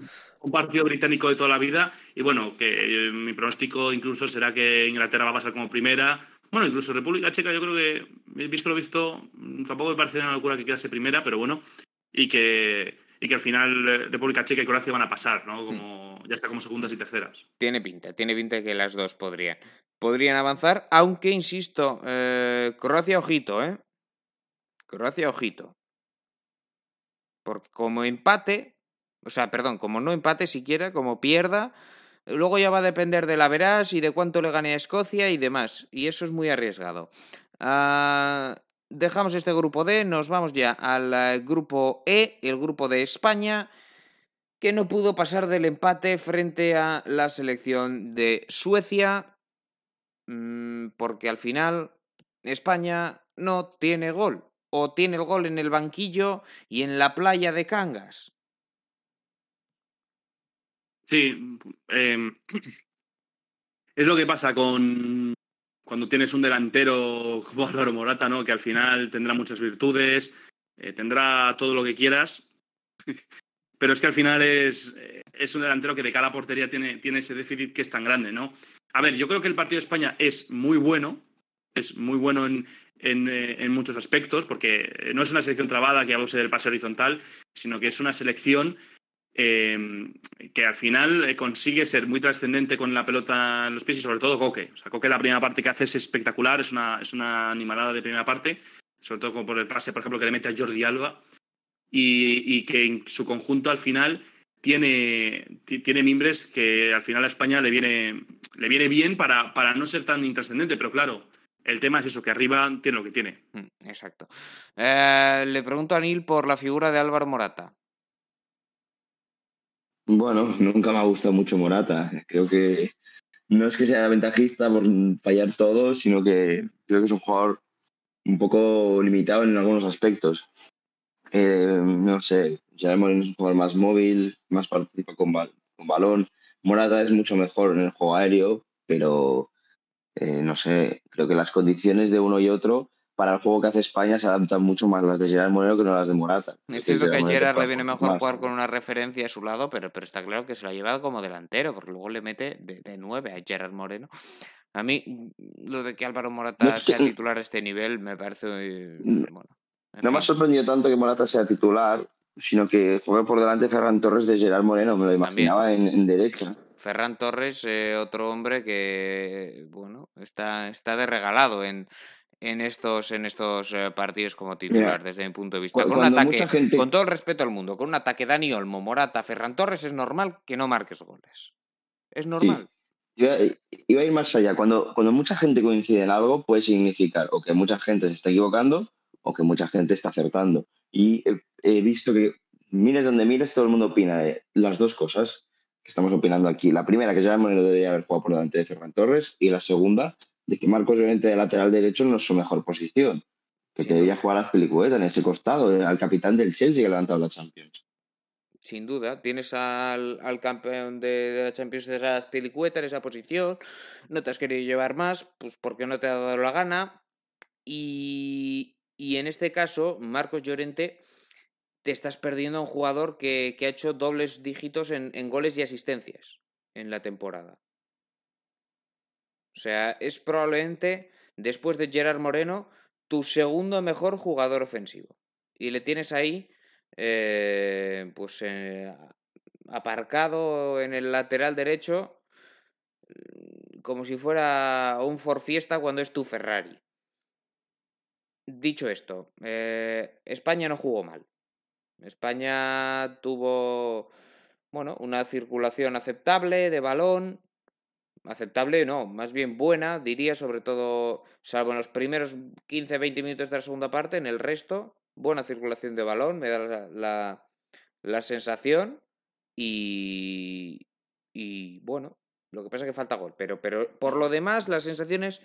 Speaker 2: Un partido británico de toda la vida. Y bueno, que eh, mi pronóstico incluso será que Inglaterra va a pasar como primera. Bueno, incluso República Checa, yo creo que, visto lo visto, tampoco me parece una locura que quedase primera, pero bueno. Y que, y que al final eh, República Checa y Croacia van a pasar, ¿no? Como, ya está como segundas y terceras.
Speaker 1: Tiene pinta, tiene pinta que las dos podrían. Podrían avanzar, aunque, insisto, eh, Croacia, ojito, ¿eh? Croacia, ojito. Porque como empate, o sea, perdón, como no empate siquiera, como pierda, luego ya va a depender de la veras y de cuánto le gane a Escocia y demás. Y eso es muy arriesgado. Uh, dejamos este grupo D, nos vamos ya al eh, grupo E, el grupo de España, que no pudo pasar del empate frente a la selección de Suecia, mmm, porque al final España no tiene gol o tiene el gol en el banquillo y en la playa de Cangas?
Speaker 2: Sí, eh, es lo que pasa con cuando tienes un delantero como Álvaro Morata, ¿no? Que al final tendrá muchas virtudes, eh, tendrá todo lo que quieras, *laughs* pero es que al final es, es un delantero que de cara a portería tiene, tiene ese déficit que es tan grande, ¿no? A ver, yo creo que el partido de España es muy bueno, es muy bueno en, en, eh, en, muchos aspectos, porque no es una selección trabada que abuse del pase horizontal, sino que es una selección Em, que al final eh, consigue ser muy trascendente con la pelota en los pies y sobre todo Coque. O sea, Coque la primera parte que hace es espectacular, es una, es una animalada de primera parte, sobre todo por el pase, por ejemplo, que le mete a Jordi Alba y, que en su conjunto al final tiene, tiene mimbres que al final a España le viene, le viene bien para, para no ser tan intrascendente, pero claro, el tema es eso, que arriba tiene lo que tiene.
Speaker 1: Mm, exacto. Eh, le pregunto a Neil por la figura de Álvaro Morata.
Speaker 3: Bueno, nunca me ha gustado mucho Morata. Creo que no es que sea ventajista por fallar todo, sino que creo que es un jugador un poco limitado en algunos aspectos. Eh, no sé, ya Moreno es un jugador más móvil, más participa con, con balón. Morata es mucho mejor en el juego aéreo, pero eh, no sé, creo que las condiciones de uno y otro para el juego que hace España se adaptan mucho más las de Gerard Moreno que no las de Morata.
Speaker 1: Es cierto que a Gerard le viene mejor jugar con una referencia a su lado, pero, pero está claro que se lo ha llevado como delantero, porque luego le mete de, de nueve a Gerard Moreno. A mí, lo de que Álvaro Morata sea titular a este nivel me parece.
Speaker 3: Mm, bueno, no me ha sorprendido tanto que Morata sea titular, sino que juegue por delante Ferran Torres de Gerard Moreno, me lo imaginaba en, derecha.
Speaker 1: Ferran Torres, eh, otro hombre que, bueno, está, está de regalado en, en estos, en estos eh, partidos como titular, desde mi punto de vista. Con un ataque, con todo el respeto al mundo, con un ataque Dani Olmo, Morata, Ferran Torres, es normal que no marques goles. Es normal.
Speaker 3: Iba, a ir más allá. Cuando, cuando mucha gente coincide en algo, puede significar o que mucha gente se está equivocando o que mucha gente está acertando. Y he, visto que, mires donde mires, todo el mundo opina de las dos cosas que estamos opinando aquí. La primera, que ya Monero debería haber jugado por delante de Ferran Torres, y la segunda, de que Marcos Llorente de lateral derecho no es su mejor posición, que debería jugar a Felicueta en ese costado, al capitán del Chelsea que ha levantado la Champions.
Speaker 1: Sin duda, tienes al, campeón de, la Champions de la Pelicueta en esa posición, no te has querido llevar más, pues porque no te ha dado la gana. Y, en este caso, Marcos Llorente, te estás perdiendo a un jugador que, ha hecho dobles dígitos en, goles y asistencias en la temporada. O sea, es probablemente, después de Gerard Moreno, tu segundo mejor jugador ofensivo. Y le tienes ahí, eh, pues, eh, aparcado en el lateral derecho, mm, como si fuera un Ford Fiesta cuando es tu Ferrari. Dicho esto, eh, España no jugó mal. España tuvo, bueno, una circulación aceptable de balón, aceptable, no, más bien buena, diría, sobre todo, salvo en los primeros 15-20 minutos de la segunda parte, en el resto, buena circulación de balón, me da la, la, sensación y, y bueno, lo que pasa es que falta gol, pero, pero por lo demás las sensaciones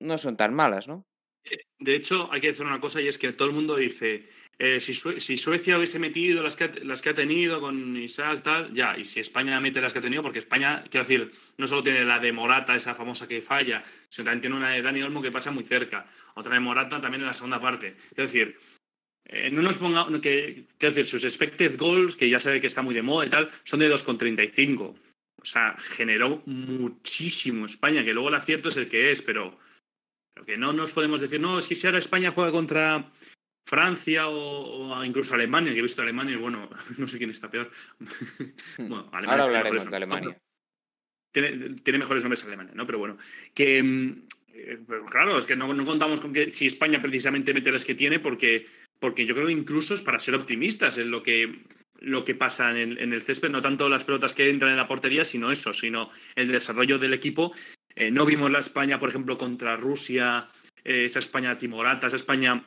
Speaker 1: no son tan malas, ¿no?
Speaker 2: Eh, de hecho, hay que decir una cosa y es que todo el mundo dice, eh, si, Suecia hubiese metido las que, ha, las que ha tenido con Isaac, tal, ya, y si España mete las que ha tenido, porque España, quiero decir, no solo tiene la de Morata, esa famosa que falla, sino también tiene una de Dani Olmo que pasa muy cerca, otra de Morata también en la segunda parte. Quiero decir, eh, no nos ponga, que, quiero decir, sus expected goals, que ya sabe que está muy de moda y tal, son de 2,35. O sea, generó muchísimo España, que luego el acierto es el que es, pero que no nos podemos decir, no, es que si ahora España juega contra Francia o, incluso Alemania, que he visto Alemania y bueno, *laughs* no sé quién está peor.
Speaker 1: bueno, Alemania ahora hablaremos de Alemania.
Speaker 2: Tiene, mejores nombres Alemania, ¿no? Pero bueno, que mm, eh, claro, es que no, contamos con que si España precisamente mete las que tiene, porque, porque yo creo que incluso es para ser optimistas en lo que, lo que pasa en el, césped, no tanto las pelotas que entran en la portería, sino eso, sino el desarrollo del equipo eh, no vimos la España, por ejemplo, contra Rusia, eh, esa España timorata, esa España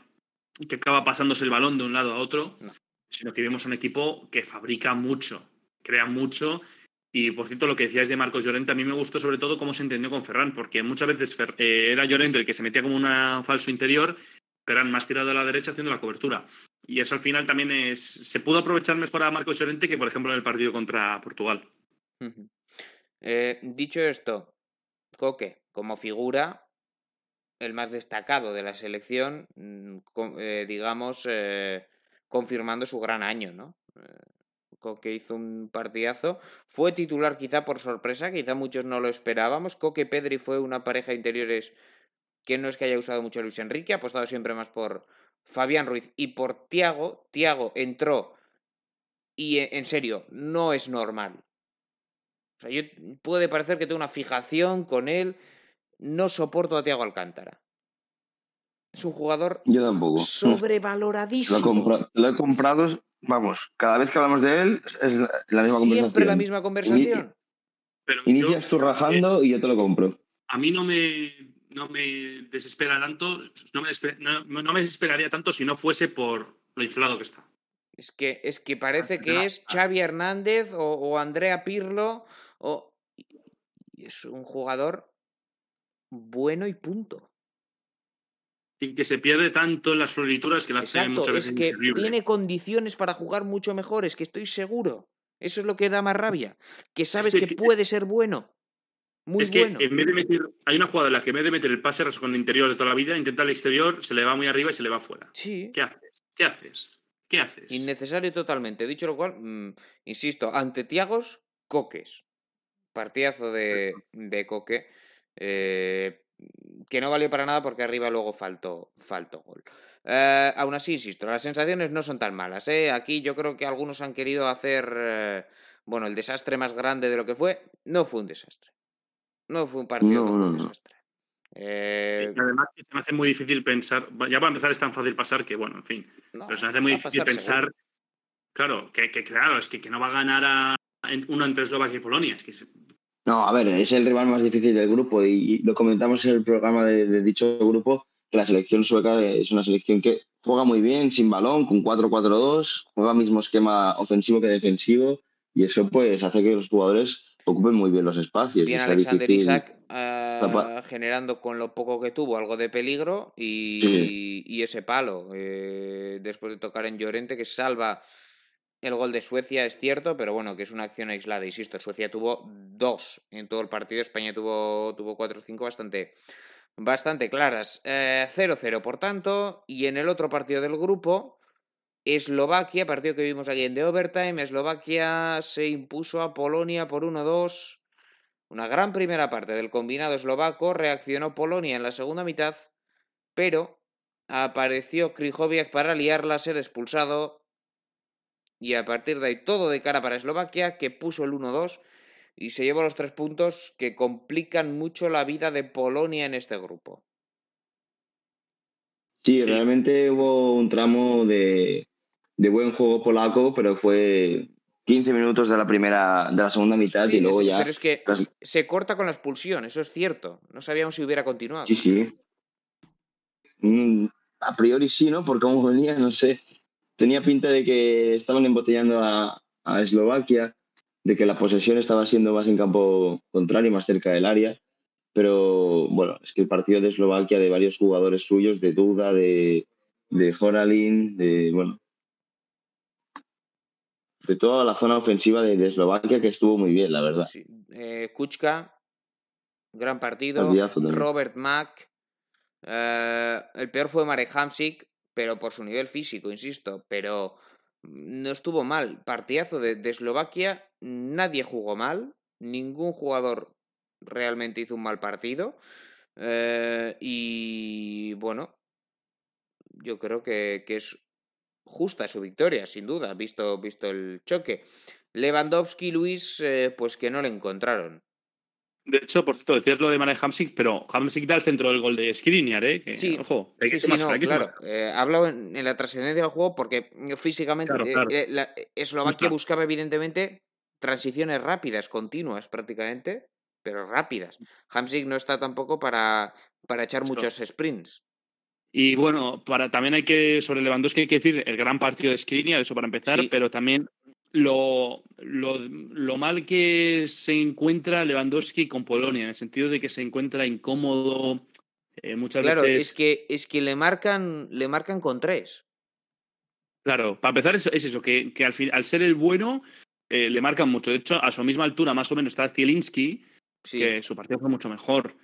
Speaker 2: que acaba pasándose el balón de un lado a otro, sino que vimos un equipo que fabrica mucho, crea mucho. Y por cierto, lo que decíais de Marcos Llorente, a mí me gustó sobre todo cómo se entendió con Ferran, porque muchas veces eh, era Llorente el que se metía como un falso interior, Ferran más tirado a la derecha haciendo la cobertura. Y eso al final también es, se pudo aprovechar mejor a Marcos Llorente que, por ejemplo, en el partido contra Portugal.
Speaker 1: dicho esto, Coque, como figura, el más destacado de la selección, mm, eh, digamos, eh, confirmando su gran año, ¿no? Eh, Coque hizo un partidazo. Fue titular quizá por sorpresa, quizá muchos no lo esperábamos. Coque Pedri fue una pareja de interiores que no es que haya usado mucho Luis Enrique, ha apostado siempre más por Fabián Ruiz y por Tiago. Tiago entró Y e, en serio, no es normal. O sea, yo puede parecer que tengo una fijación con él. No soporto a Tiago Alcántara. Es un jugador
Speaker 3: Yo tampoco.
Speaker 1: sobrevaloradísimo.
Speaker 3: Lo he, comprado, vamos, cada vez que hablamos de él es la misma conversación.
Speaker 1: Siempre la misma conversación.
Speaker 2: Pero
Speaker 3: Inicias
Speaker 2: yo,
Speaker 3: tú rajando
Speaker 2: eh,
Speaker 3: y yo te lo compro.
Speaker 2: a mí no me, no me desespera tanto, no me, desesper- no, no me desesperaría tanto si no fuese por lo inflado que está.
Speaker 1: Es que, es que parece que
Speaker 2: de
Speaker 1: es
Speaker 2: nada.
Speaker 1: Xavi Hernández o, o Andrea Pirlo o... y es un jugador bueno y punto.
Speaker 2: Y que se pierde tanto en las florituras que la hace
Speaker 1: Exacto,
Speaker 2: muchas
Speaker 1: es
Speaker 2: veces
Speaker 1: que
Speaker 2: inservible.
Speaker 1: tiene condiciones para jugar mucho mejor, es que estoy seguro. Eso es lo que da más rabia. Que sabes
Speaker 2: que-
Speaker 1: que, puede ser bueno. Muy
Speaker 2: es que
Speaker 1: bueno.
Speaker 2: en vez de meter, hay una jugada en la que en vez de meter el pase con el interior de toda la vida, intenta el exterior, se le va muy arriba y se le va fuera.
Speaker 1: Sí.
Speaker 2: ¿Qué haces? ¿Qué haces? ¿Qué haces?
Speaker 1: Innecesario totalmente. Dicho lo cual, mm, insisto, ante Tiagos, Coques. Partidazo de, de Coque. Eh, que no valió para nada porque arriba luego faltó, faltó gol. Eh, aún así, insisto, las sensaciones no son tan malas. ¿eh? Aquí yo creo que algunos han querido hacer eh, bueno, el desastre más grande de lo que fue. No fue un desastre. No fue un partido
Speaker 3: No,
Speaker 1: que fue
Speaker 3: no,
Speaker 1: un
Speaker 3: no.
Speaker 1: desastre. Eh,
Speaker 2: Y además que se me hace muy difícil pensar, ya para empezar es tan fácil pasar que, bueno, en fin,
Speaker 1: no,
Speaker 2: pero se me hace muy difícil
Speaker 1: pasar seguro.
Speaker 2: pensar, claro, que, que claro, es que, que no va a ganar a, uno entre Eslovaquia y Polonia, es que se-
Speaker 3: No, a ver, es el rival más difícil del grupo y, y lo comentamos en el programa de, de dicho grupo, que la selección sueca es una selección que juega muy bien, sin balón, con 4-4-2, juega mismo esquema ofensivo que defensivo y eso pues hace que los jugadores ocupen muy bien los espacios. y
Speaker 1: Bien Alexander
Speaker 3: difícil-
Speaker 1: Isaac
Speaker 3: tapa-
Speaker 1: generando con lo poco que tuvo algo de peligro y, y ese palo eh, después de tocar en Llorente que salva el gol de Suecia, es cierto, pero bueno, que es una acción aislada, insisto, Suecia tuvo dos en todo el partido, España tuvo, tuvo cuatro o cinco bastante, bastante claras. Eh, 0-0, por tanto, y en el otro partido del grupo, Eslovaquia, partido que vimos aquí en The Overtime, Eslovaquia se impuso a Polonia por 1-2. Una gran primera parte del combinado eslovaco, reaccionó Polonia en la segunda mitad, pero apareció Krychowiak para liarla, ser expulsado, y a partir de ahí todo de cara para Eslovaquia, que puso el 1-2 y se llevó los tres puntos que complican mucho la vida de Polonia en este grupo.
Speaker 3: Sí,
Speaker 2: Sí.
Speaker 3: realmente hubo un tramo de, de buen juego polaco, pero fue 15 minutos de la primera, de la segunda mitad
Speaker 1: Sí,
Speaker 3: y luego ya.
Speaker 1: pero es que
Speaker 3: casi-
Speaker 1: se corta con la expulsión, eso es cierto. No sabíamos si hubiera continuado.
Speaker 3: Sí, sí. Mm, A priori sí, ¿no? Por cómo venía, no sé. Tenía pinta de que estaban embotellando a, a Eslovaquia, de que la posesión estaba siendo más en campo contrario, más cerca del área. Pero bueno, es que el partido de Eslovaquia, de varios jugadores suyos, de Duda, de, de Horalin, de. Bueno. De toda la zona ofensiva de, de Eslovaquia, que estuvo muy bien, la verdad.
Speaker 1: Sí. Eh, Kuchka, gran partido. Robert Mack. eh, el peor fue Marek Hamsik, pero por su nivel físico, insisto. Pero no estuvo mal. Partidazo de, de Eslovaquia. Nadie jugó mal. Ningún jugador realmente hizo un mal partido. Eh, y bueno, yo creo que, que es justa su victoria, sin duda, visto, visto el choque. Lewandowski, Luis, eh, pues que no le encontraron.
Speaker 2: De hecho, por cierto, decías lo de Mane Hamsik, pero Hamsik da el centro del gol de Skriniar, ¿eh? Que,
Speaker 1: Sí,
Speaker 2: ojo, hay que
Speaker 1: Sí,
Speaker 2: más
Speaker 1: no,
Speaker 2: hay que
Speaker 1: claro. Eh, hablo en, en la trascendencia del juego porque eh, físicamente
Speaker 2: Claro,
Speaker 1: eh,
Speaker 2: claro.
Speaker 1: eh, la- Eslovaquia
Speaker 2: Justa.
Speaker 1: buscaba evidentemente transiciones rápidas, continuas prácticamente, pero rápidas. Hamsik no está tampoco para, para echar muchos sprints.
Speaker 2: Y bueno, para, también hay que, sobre Lewandowski hay que decir el gran partido de Skriniar, eso para empezar,
Speaker 1: Sí.
Speaker 2: pero también lo, lo, lo mal que se encuentra Lewandowski con Polonia, en el sentido de que se encuentra incómodo eh, muchas
Speaker 1: Claro,
Speaker 2: veces.
Speaker 1: es que, es que le marcan, le marcan con tres.
Speaker 2: Claro, para empezar es, es eso, que, que al, fin, al ser el bueno eh, le marcan mucho. De hecho, a su misma altura más o menos está Zielinski,
Speaker 1: Sí.
Speaker 2: que su partido fue mucho mejor.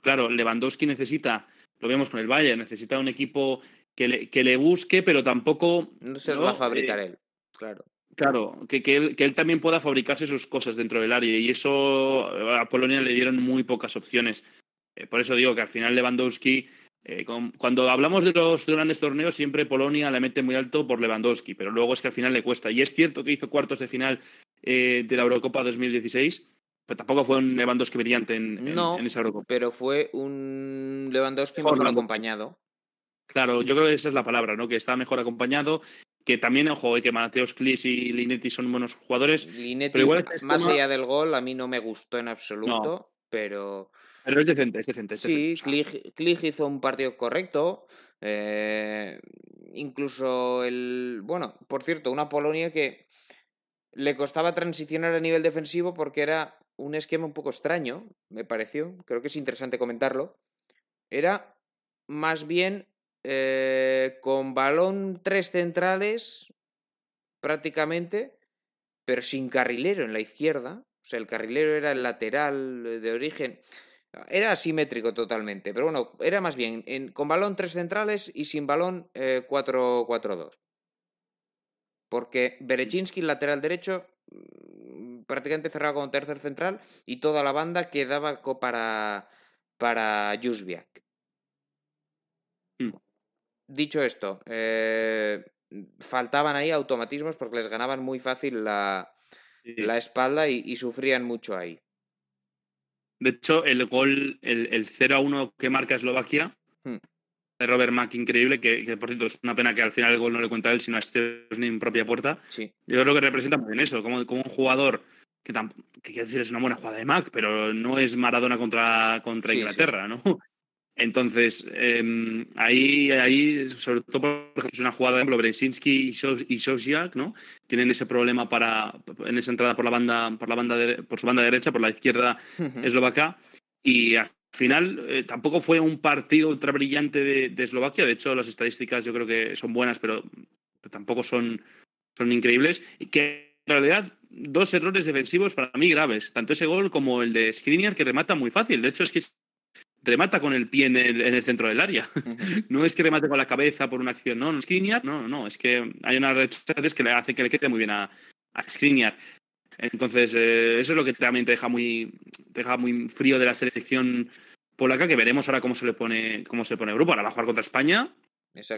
Speaker 2: Claro, Lewandowski necesita, lo vemos con el Bayern, necesita un equipo que le, que le busque, pero tampoco...
Speaker 1: No se
Speaker 2: ¿no?
Speaker 1: lo va a fabricar
Speaker 2: Eh,
Speaker 1: él. Claro.
Speaker 2: Claro, que, que, él, que él también pueda fabricarse sus cosas dentro del área y eso a Polonia le dieron muy pocas opciones. Eh, por eso digo que al final Lewandowski eh, cuando hablamos de los grandes torneos, siempre Polonia le mete muy alto por Lewandowski, pero luego es que al final le cuesta. Y es cierto que hizo cuartos de final eh, de la Eurocopa 2016, pero tampoco fue un Lewandowski brillante en, esa Eurocopa.
Speaker 1: Pero fue un Lewandowski mejor acompañado.
Speaker 2: Claro, yo creo que esa es la palabra, ¿no? Que está mejor acompañado. Que también, ojo, que Mateos Klis y Linetti son buenos jugadores.
Speaker 1: Linetti, pero igual más allá del gol, a mí no me gustó en absoluto, pero.
Speaker 2: Pero es decente, es decente.
Speaker 1: sí, Klich hizo un partido correcto. Eh, incluso el. Bueno, por cierto, una Polonia que le costaba transicionar a nivel defensivo porque era un esquema un poco extraño, me pareció. Creo que es interesante comentarlo. Era más bien eh, con balón tres centrales prácticamente, pero sin carrilero en la izquierda. O sea, el carrilero era el lateral de origen. Era asimétrico totalmente, pero bueno, era más bien con balón tres centrales y sin balón 4-4-2. Eh, porque Berechinsky, lateral derecho, mm, prácticamente cerraba como tercer central y toda la banda quedaba para, para Jusbiak. Dicho esto, eh, faltaban ahí automatismos porque les ganaban muy fácil la, la espalda y, sufrían mucho ahí.
Speaker 2: De hecho, el gol, el, el 0 a 1 que marca Eslovaquia, hmm. de Robert Mack, increíble, que, por cierto es una pena que al final el gol no le cuenta a él, sino a ni en propia puerta.
Speaker 1: Sí.
Speaker 2: Yo creo que representa muy bien eso, como, como un jugador que, que quiero decir es una buena jugada de Mac, pero no es Maradona contra, contra Inglaterra, ¿no? Entonces, em, ahí, ahí, sobre todo porque es una jugada, por ejemplo, Bresinski y Sosiak, ¿no? Tienen ese problema para, en esa entrada por la banda, por la banda por su banda derecha, por la izquierda eslovaca. Y al final eh, tampoco fue un partido ultra brillante de, Eslovaquia. De hecho, las estadísticas yo creo que son buenas, pero, tampoco son, son increíbles. Y que en realidad dos errores defensivos para mí graves, tanto ese gol como el de Skriniar que remata muy fácil. De hecho, es que remata con el pie en el, centro del área. *laughs* no es que remate con la cabeza por una acción, no, no es no, no, es que hay unas rechaces que le hace que le quede muy bien a, a Entonces, eh, eso es lo que también te deja muy, deja muy frío de la selección polaca, que veremos ahora cómo se le pone, cómo se pone el grupo. Ahora va a jugar contra España.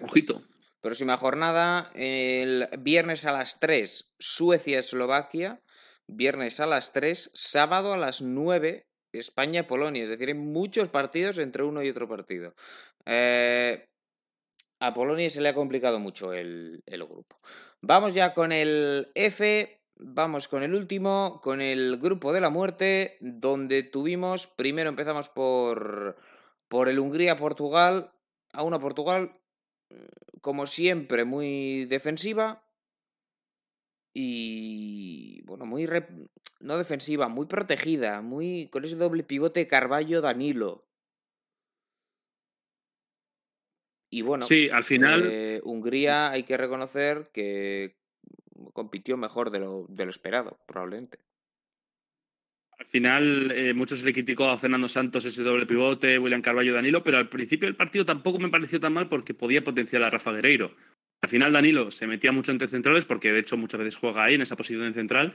Speaker 2: Ojito.
Speaker 1: Próxima jornada, el viernes a las 3, Suecia-Eslovaquia. Viernes a las 3, sábado a las 9, España-Polonia, es decir, hay muchos partidos entre uno y otro partido. Eh, a Polonia se le ha complicado mucho el, grupo. Vamos ya con el F, vamos con el último, con el grupo de la muerte, donde tuvimos, primero empezamos por, por el Hungría-Portugal, a una Portugal, como siempre, muy defensiva, y bueno, muy no defensiva, muy protegida, muy con ese doble pivote Carballo Danilo. Y bueno,
Speaker 2: sí, al final
Speaker 1: eh, Hungría hay que reconocer que compitió mejor de lo, de lo esperado, probablemente.
Speaker 2: Al final, eh, muchos le criticó a Fernando Santos ese doble pivote, William Carballo Danilo, pero al principio del partido tampoco me pareció tan mal porque podía potenciar a Rafa Guerreiro. Al final Danilo se metía mucho entre centrales porque de hecho muchas veces juega ahí en esa posición de central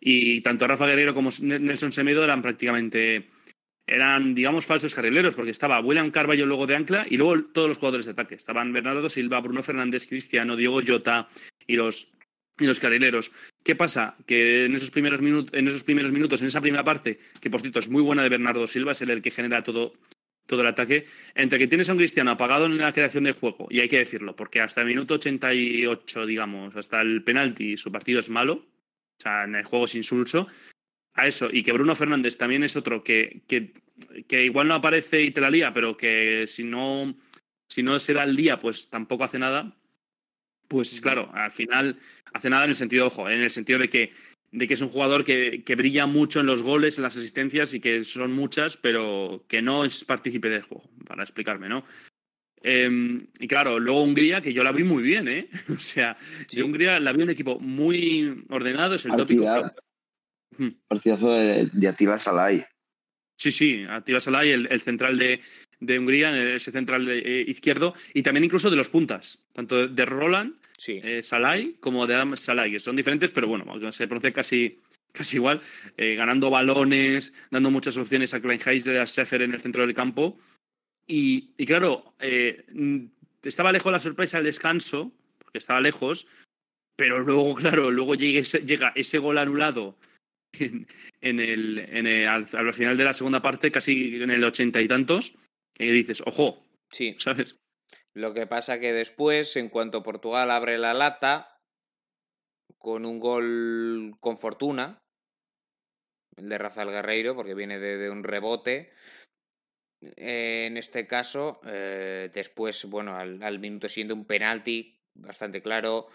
Speaker 2: y tanto Rafa Guerrero como Nelson Semedo eran prácticamente eran digamos falsos carrileros porque estaba William Carballo luego de ancla y luego todos los jugadores de ataque. Estaban Bernardo Silva, Bruno Fernández, Cristiano, Diego Jota y los y los carrileros. ¿Qué pasa? Que en esos primeros minutos, en esos primeros minutos, en esa primera parte, que por cierto es muy buena de Bernardo Silva, es el que genera todo, todo el ataque, entre que tienes a un Cristiano apagado en la creación de juego, y hay que decirlo, porque hasta el minuto 88, digamos, hasta el penalti, su partido es malo, o sea, en el juego es insulso, a eso, y que Bruno Fernández también es otro que, que, que igual no aparece y te la lía, pero que si no, si no se da el día, pues tampoco hace nada, pues claro, al final hace nada en el sentido, ojo, en el sentido de que de que es un jugador que, brilla mucho en los goles, en las asistencias y que son muchas, pero que no es partícipe del juego, para explicarme, ¿no? Em, y claro, luego Hungría, que yo la vi muy bien, ¿eh? *laughs* O sea, Hungría la vi un equipo muy ordenado, es el tópico.
Speaker 3: Partidazo de, de Atila Salai.
Speaker 2: Sí, sí, Atila Salai, el, central de, de, Hungría, ese central eh, izquierdo, y también incluso de los puntas, tanto de Roland
Speaker 1: sí.
Speaker 2: Eh, Salai como de Adam Salai, que son diferentes, pero bueno, se pronuncia casi, casi igual, eh, ganando balones, dando muchas opciones a Kleinheiser y a Sefer en el centro del campo. Y, claro, eh, estaba lejos la sorpresa el descanso, porque estaba lejos, pero luego, claro, luego llega ese, llega ese gol anulado en, el, en el, al, final de la segunda parte, casi en el ochenta y tantos, que dices, ojo,
Speaker 1: sí.
Speaker 2: ¿sabes?
Speaker 1: Lo que pasa que después, en cuanto Portugal abre la lata, con un gol con fortuna, el de Rafael Guerreiro, porque viene de, un rebote. Eh, en este caso, eh, después, bueno, al, minuto siendo un penalti bastante claro.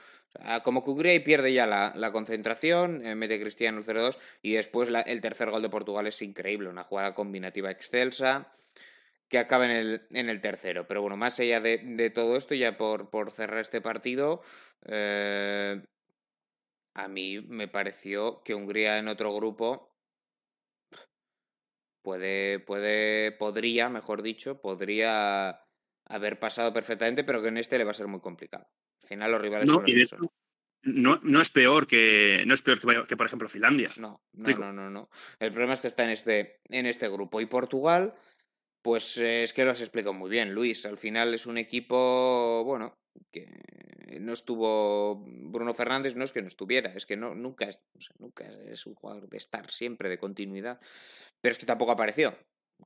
Speaker 1: Como que y pierde ya la, concentración, eh, mete Cristiano el 0-2 y después el tercer gol de Portugal es increíble, una jugada combinativa excelsa que acaba en el, en el tercero. Pero bueno, más allá de, todo esto, ya por, por cerrar este partido, a mí me pareció que Hungría en otro grupo puede, puede, podría, mejor dicho, podría haber pasado perfectamente, pero que en este le va a ser muy complicado. Al final los rivales
Speaker 2: no, no, no, es peor que no es peor que, que por ejemplo Finlandia.
Speaker 1: No, no, no, no, no. El problema es que está en este, en este grupo. Y Portugal, pues es que lo has explicado muy bien, Luis. Al final es un equipo, bueno, que no estuvo Bruno Fernández, no es que no estuviera, es que no, nunca, es, nunca es un jugador de estar siempre, de continuidad, pero es que tampoco apareció,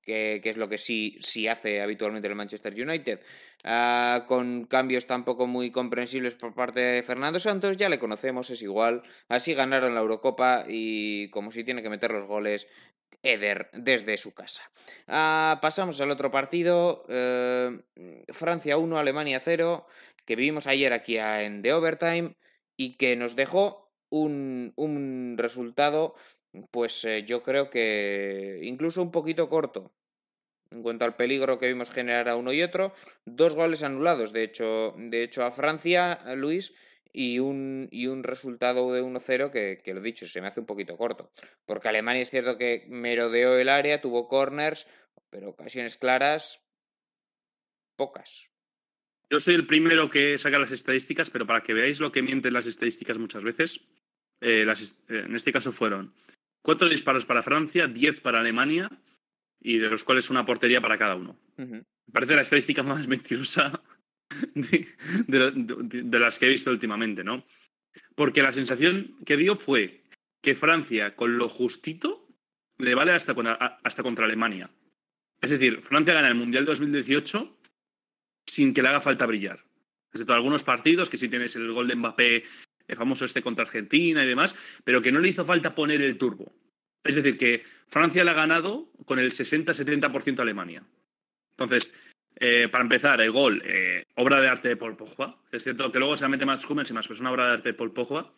Speaker 1: que, es lo que sí, sí hace habitualmente el Manchester United. Ah, con cambios tampoco muy comprensibles por parte de Fernando Santos, ya le conocemos, es igual. Así ganaron la Eurocopa y como si tiene que meter los goles Eder desde su casa. Ah, pasamos al otro partido. Eh, Francia 1, Alemania 0, que vivimos ayer aquí en The Overtime y que nos dejó un, un resultado, pues eh, yo creo que incluso un poquito corto. En cuanto al peligro que vimos generar a uno y otro, dos goles anulados, de hecho, de hecho a Francia, Luis, y un, y un resultado de 1-0 que, que, lo dicho, se me hace un poquito corto. Porque Alemania es cierto que merodeó el área, tuvo corners, pero ocasiones claras, pocas.
Speaker 2: Yo soy el primero que saca las estadísticas, pero para que veáis lo que mienten las estadísticas muchas veces, eh, las, eh, en este caso fueron cuatro disparos para Francia, diez para Alemania, y de los cuales una portería para cada uno. Me parece la estadística *laughs* más mentirosa *laughs* de, las que he visto últimamente, ¿no? Porque la sensación que dio fue que Francia, con lo justito, le vale hasta, hasta contra Alemania. Es decir, Francia gana el Mundial 2018 sin que le haga falta brillar. Excepto algunos partidos, que sí tienes el gol de Mbappé, el famoso este contra Argentina y demás, pero que no le hizo falta poner el turbo. Es decir, que Francia le ha ganado con el 60-70% a Alemania. Entonces, eh, para empezar, el gol, eh, obra de arte de Paul Pogba. Es cierto que luego se mete más Hummels y más, pero es una obra de arte de Paul Pogba.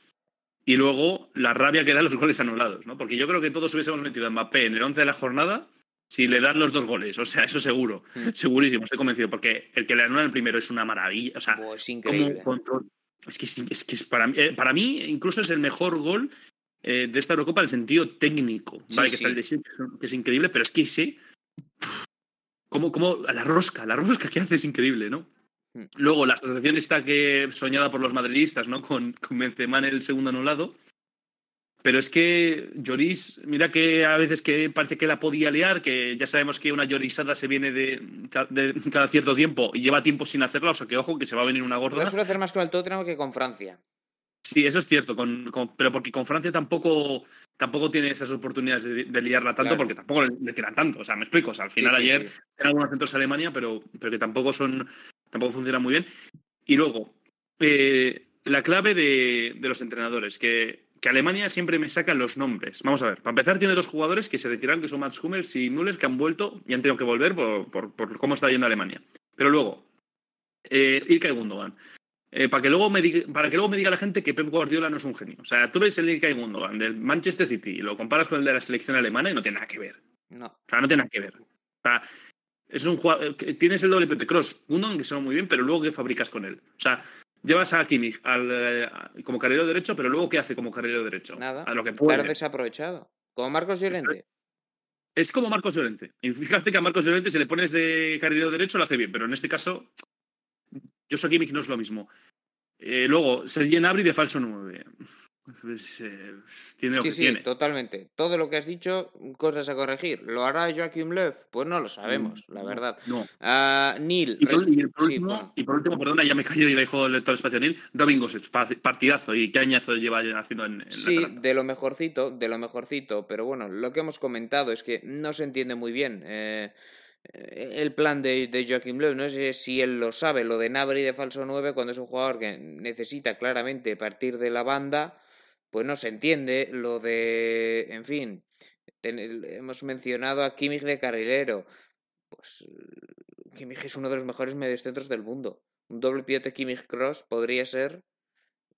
Speaker 2: Y luego la rabia que da los *laughs* goles anulados, ¿no? Porque yo creo que todos hubiésemos metido a Mbappé en el 11 de la jornada si le dan los dos goles. O sea, eso seguro. Mm. Segurísimo, estoy convencido. Porque el que le anula el primero es una maravilla. O sea,
Speaker 1: es increíble.
Speaker 2: Es que, es que es para, mí, eh, para mí incluso es el mejor gol de esta Eurocopa en el sentido técnico. vale, que está el de que es increíble, pero es que ese como, la rosca, la rosca que hace es increíble, ¿no? Hmm. Luego, la asociación está que soñada por los madridistas, ¿no? Con, con Benzema en el segundo anulado. Pero es que Lloris, mira que a veces que parece que la podía liar, que ya sabemos que una llorisada se viene de, cada cierto tiempo y lleva tiempo sin hacerla, o sea que ojo, que se va a venir una gorda.
Speaker 1: No suele hacer más con el Tottenham que con Francia.
Speaker 2: Sí, eso es cierto, pero porque con Francia tampoco, tampoco tiene esas oportunidades de, liarla tanto, porque tampoco le, tiran tanto. O sea, me explico. O sea, al final ayer en algunos centros de Alemania, pero, pero que tampoco son, tampoco funcionan muy bien. Y luego, eh, la clave de, los entrenadores, que, que, Alemania siempre me saca los nombres. Vamos a ver, para empezar tiene dos jugadores que se retiraron, que son Mats Hummels y Müller, que han vuelto y han tenido que volver por, por, cómo está yendo Alemania. Pero luego, eh, Ilkay Gundogan. Eh, para, que luego me diga, para que luego me diga la gente que Pep Guardiola no es un genio. O sea, tú ves el Ilkay Gundogan del Manchester City y lo comparas con el de la selección alemana y no tiene nada que ver.
Speaker 1: No.
Speaker 2: O sea, no tiene nada que ver. O sea, es un jugador, tienes el doble Pepe Cross, Gundogan que se va muy bien, pero luego ¿qué fabricas con él? O sea, llevas a Kimmich al, eh, como carrilero derecho, pero luego ¿qué hace como carrilero derecho?
Speaker 1: Nada.
Speaker 2: A lo que puede.
Speaker 1: desaprovechado. Como Marcos Llorente.
Speaker 2: Es como Marcos Llorente. Y fíjate que a Marcos Llorente si le pones de carrilero derecho lo hace bien, pero en este caso yo soy Kimmich no es lo mismo. Eh, luego, Sergi Gnabry de falso 9. pues, eh, tiene lo
Speaker 1: Sí,
Speaker 2: que
Speaker 1: sí,
Speaker 2: tiene.
Speaker 1: totalmente. Todo lo que has dicho, cosas a corregir. ¿Lo hará Joachim Löw? Pues no lo sabemos, la
Speaker 2: Mm,
Speaker 1: verdad.
Speaker 2: No.
Speaker 1: Ah, Neil,
Speaker 2: Y por,
Speaker 1: res-
Speaker 2: y por
Speaker 1: sí,
Speaker 2: último,
Speaker 1: bueno.
Speaker 2: y por último, perdona, ya me callo y le dejo el todo espacio Neil. Pa- partidazo. ¿Y qué añazo lleva haciendo en, en
Speaker 1: Sí, de lo mejorcito, de lo mejorcito, pero bueno, lo que hemos comentado es que no se entiende muy bien eh, el plan de, de Joachim Löw. No sé si él lo sabe, lo de Nabri de falso 9, cuando es un jugador que necesita claramente partir de la banda, pues no se entiende. Lo de, en fin, hemos mencionado a Kimmich de carrilero. Pues eh, Kimmich es uno de los mejores mediocentros del mundo. Un doble pivote Kimmich Cross podría ser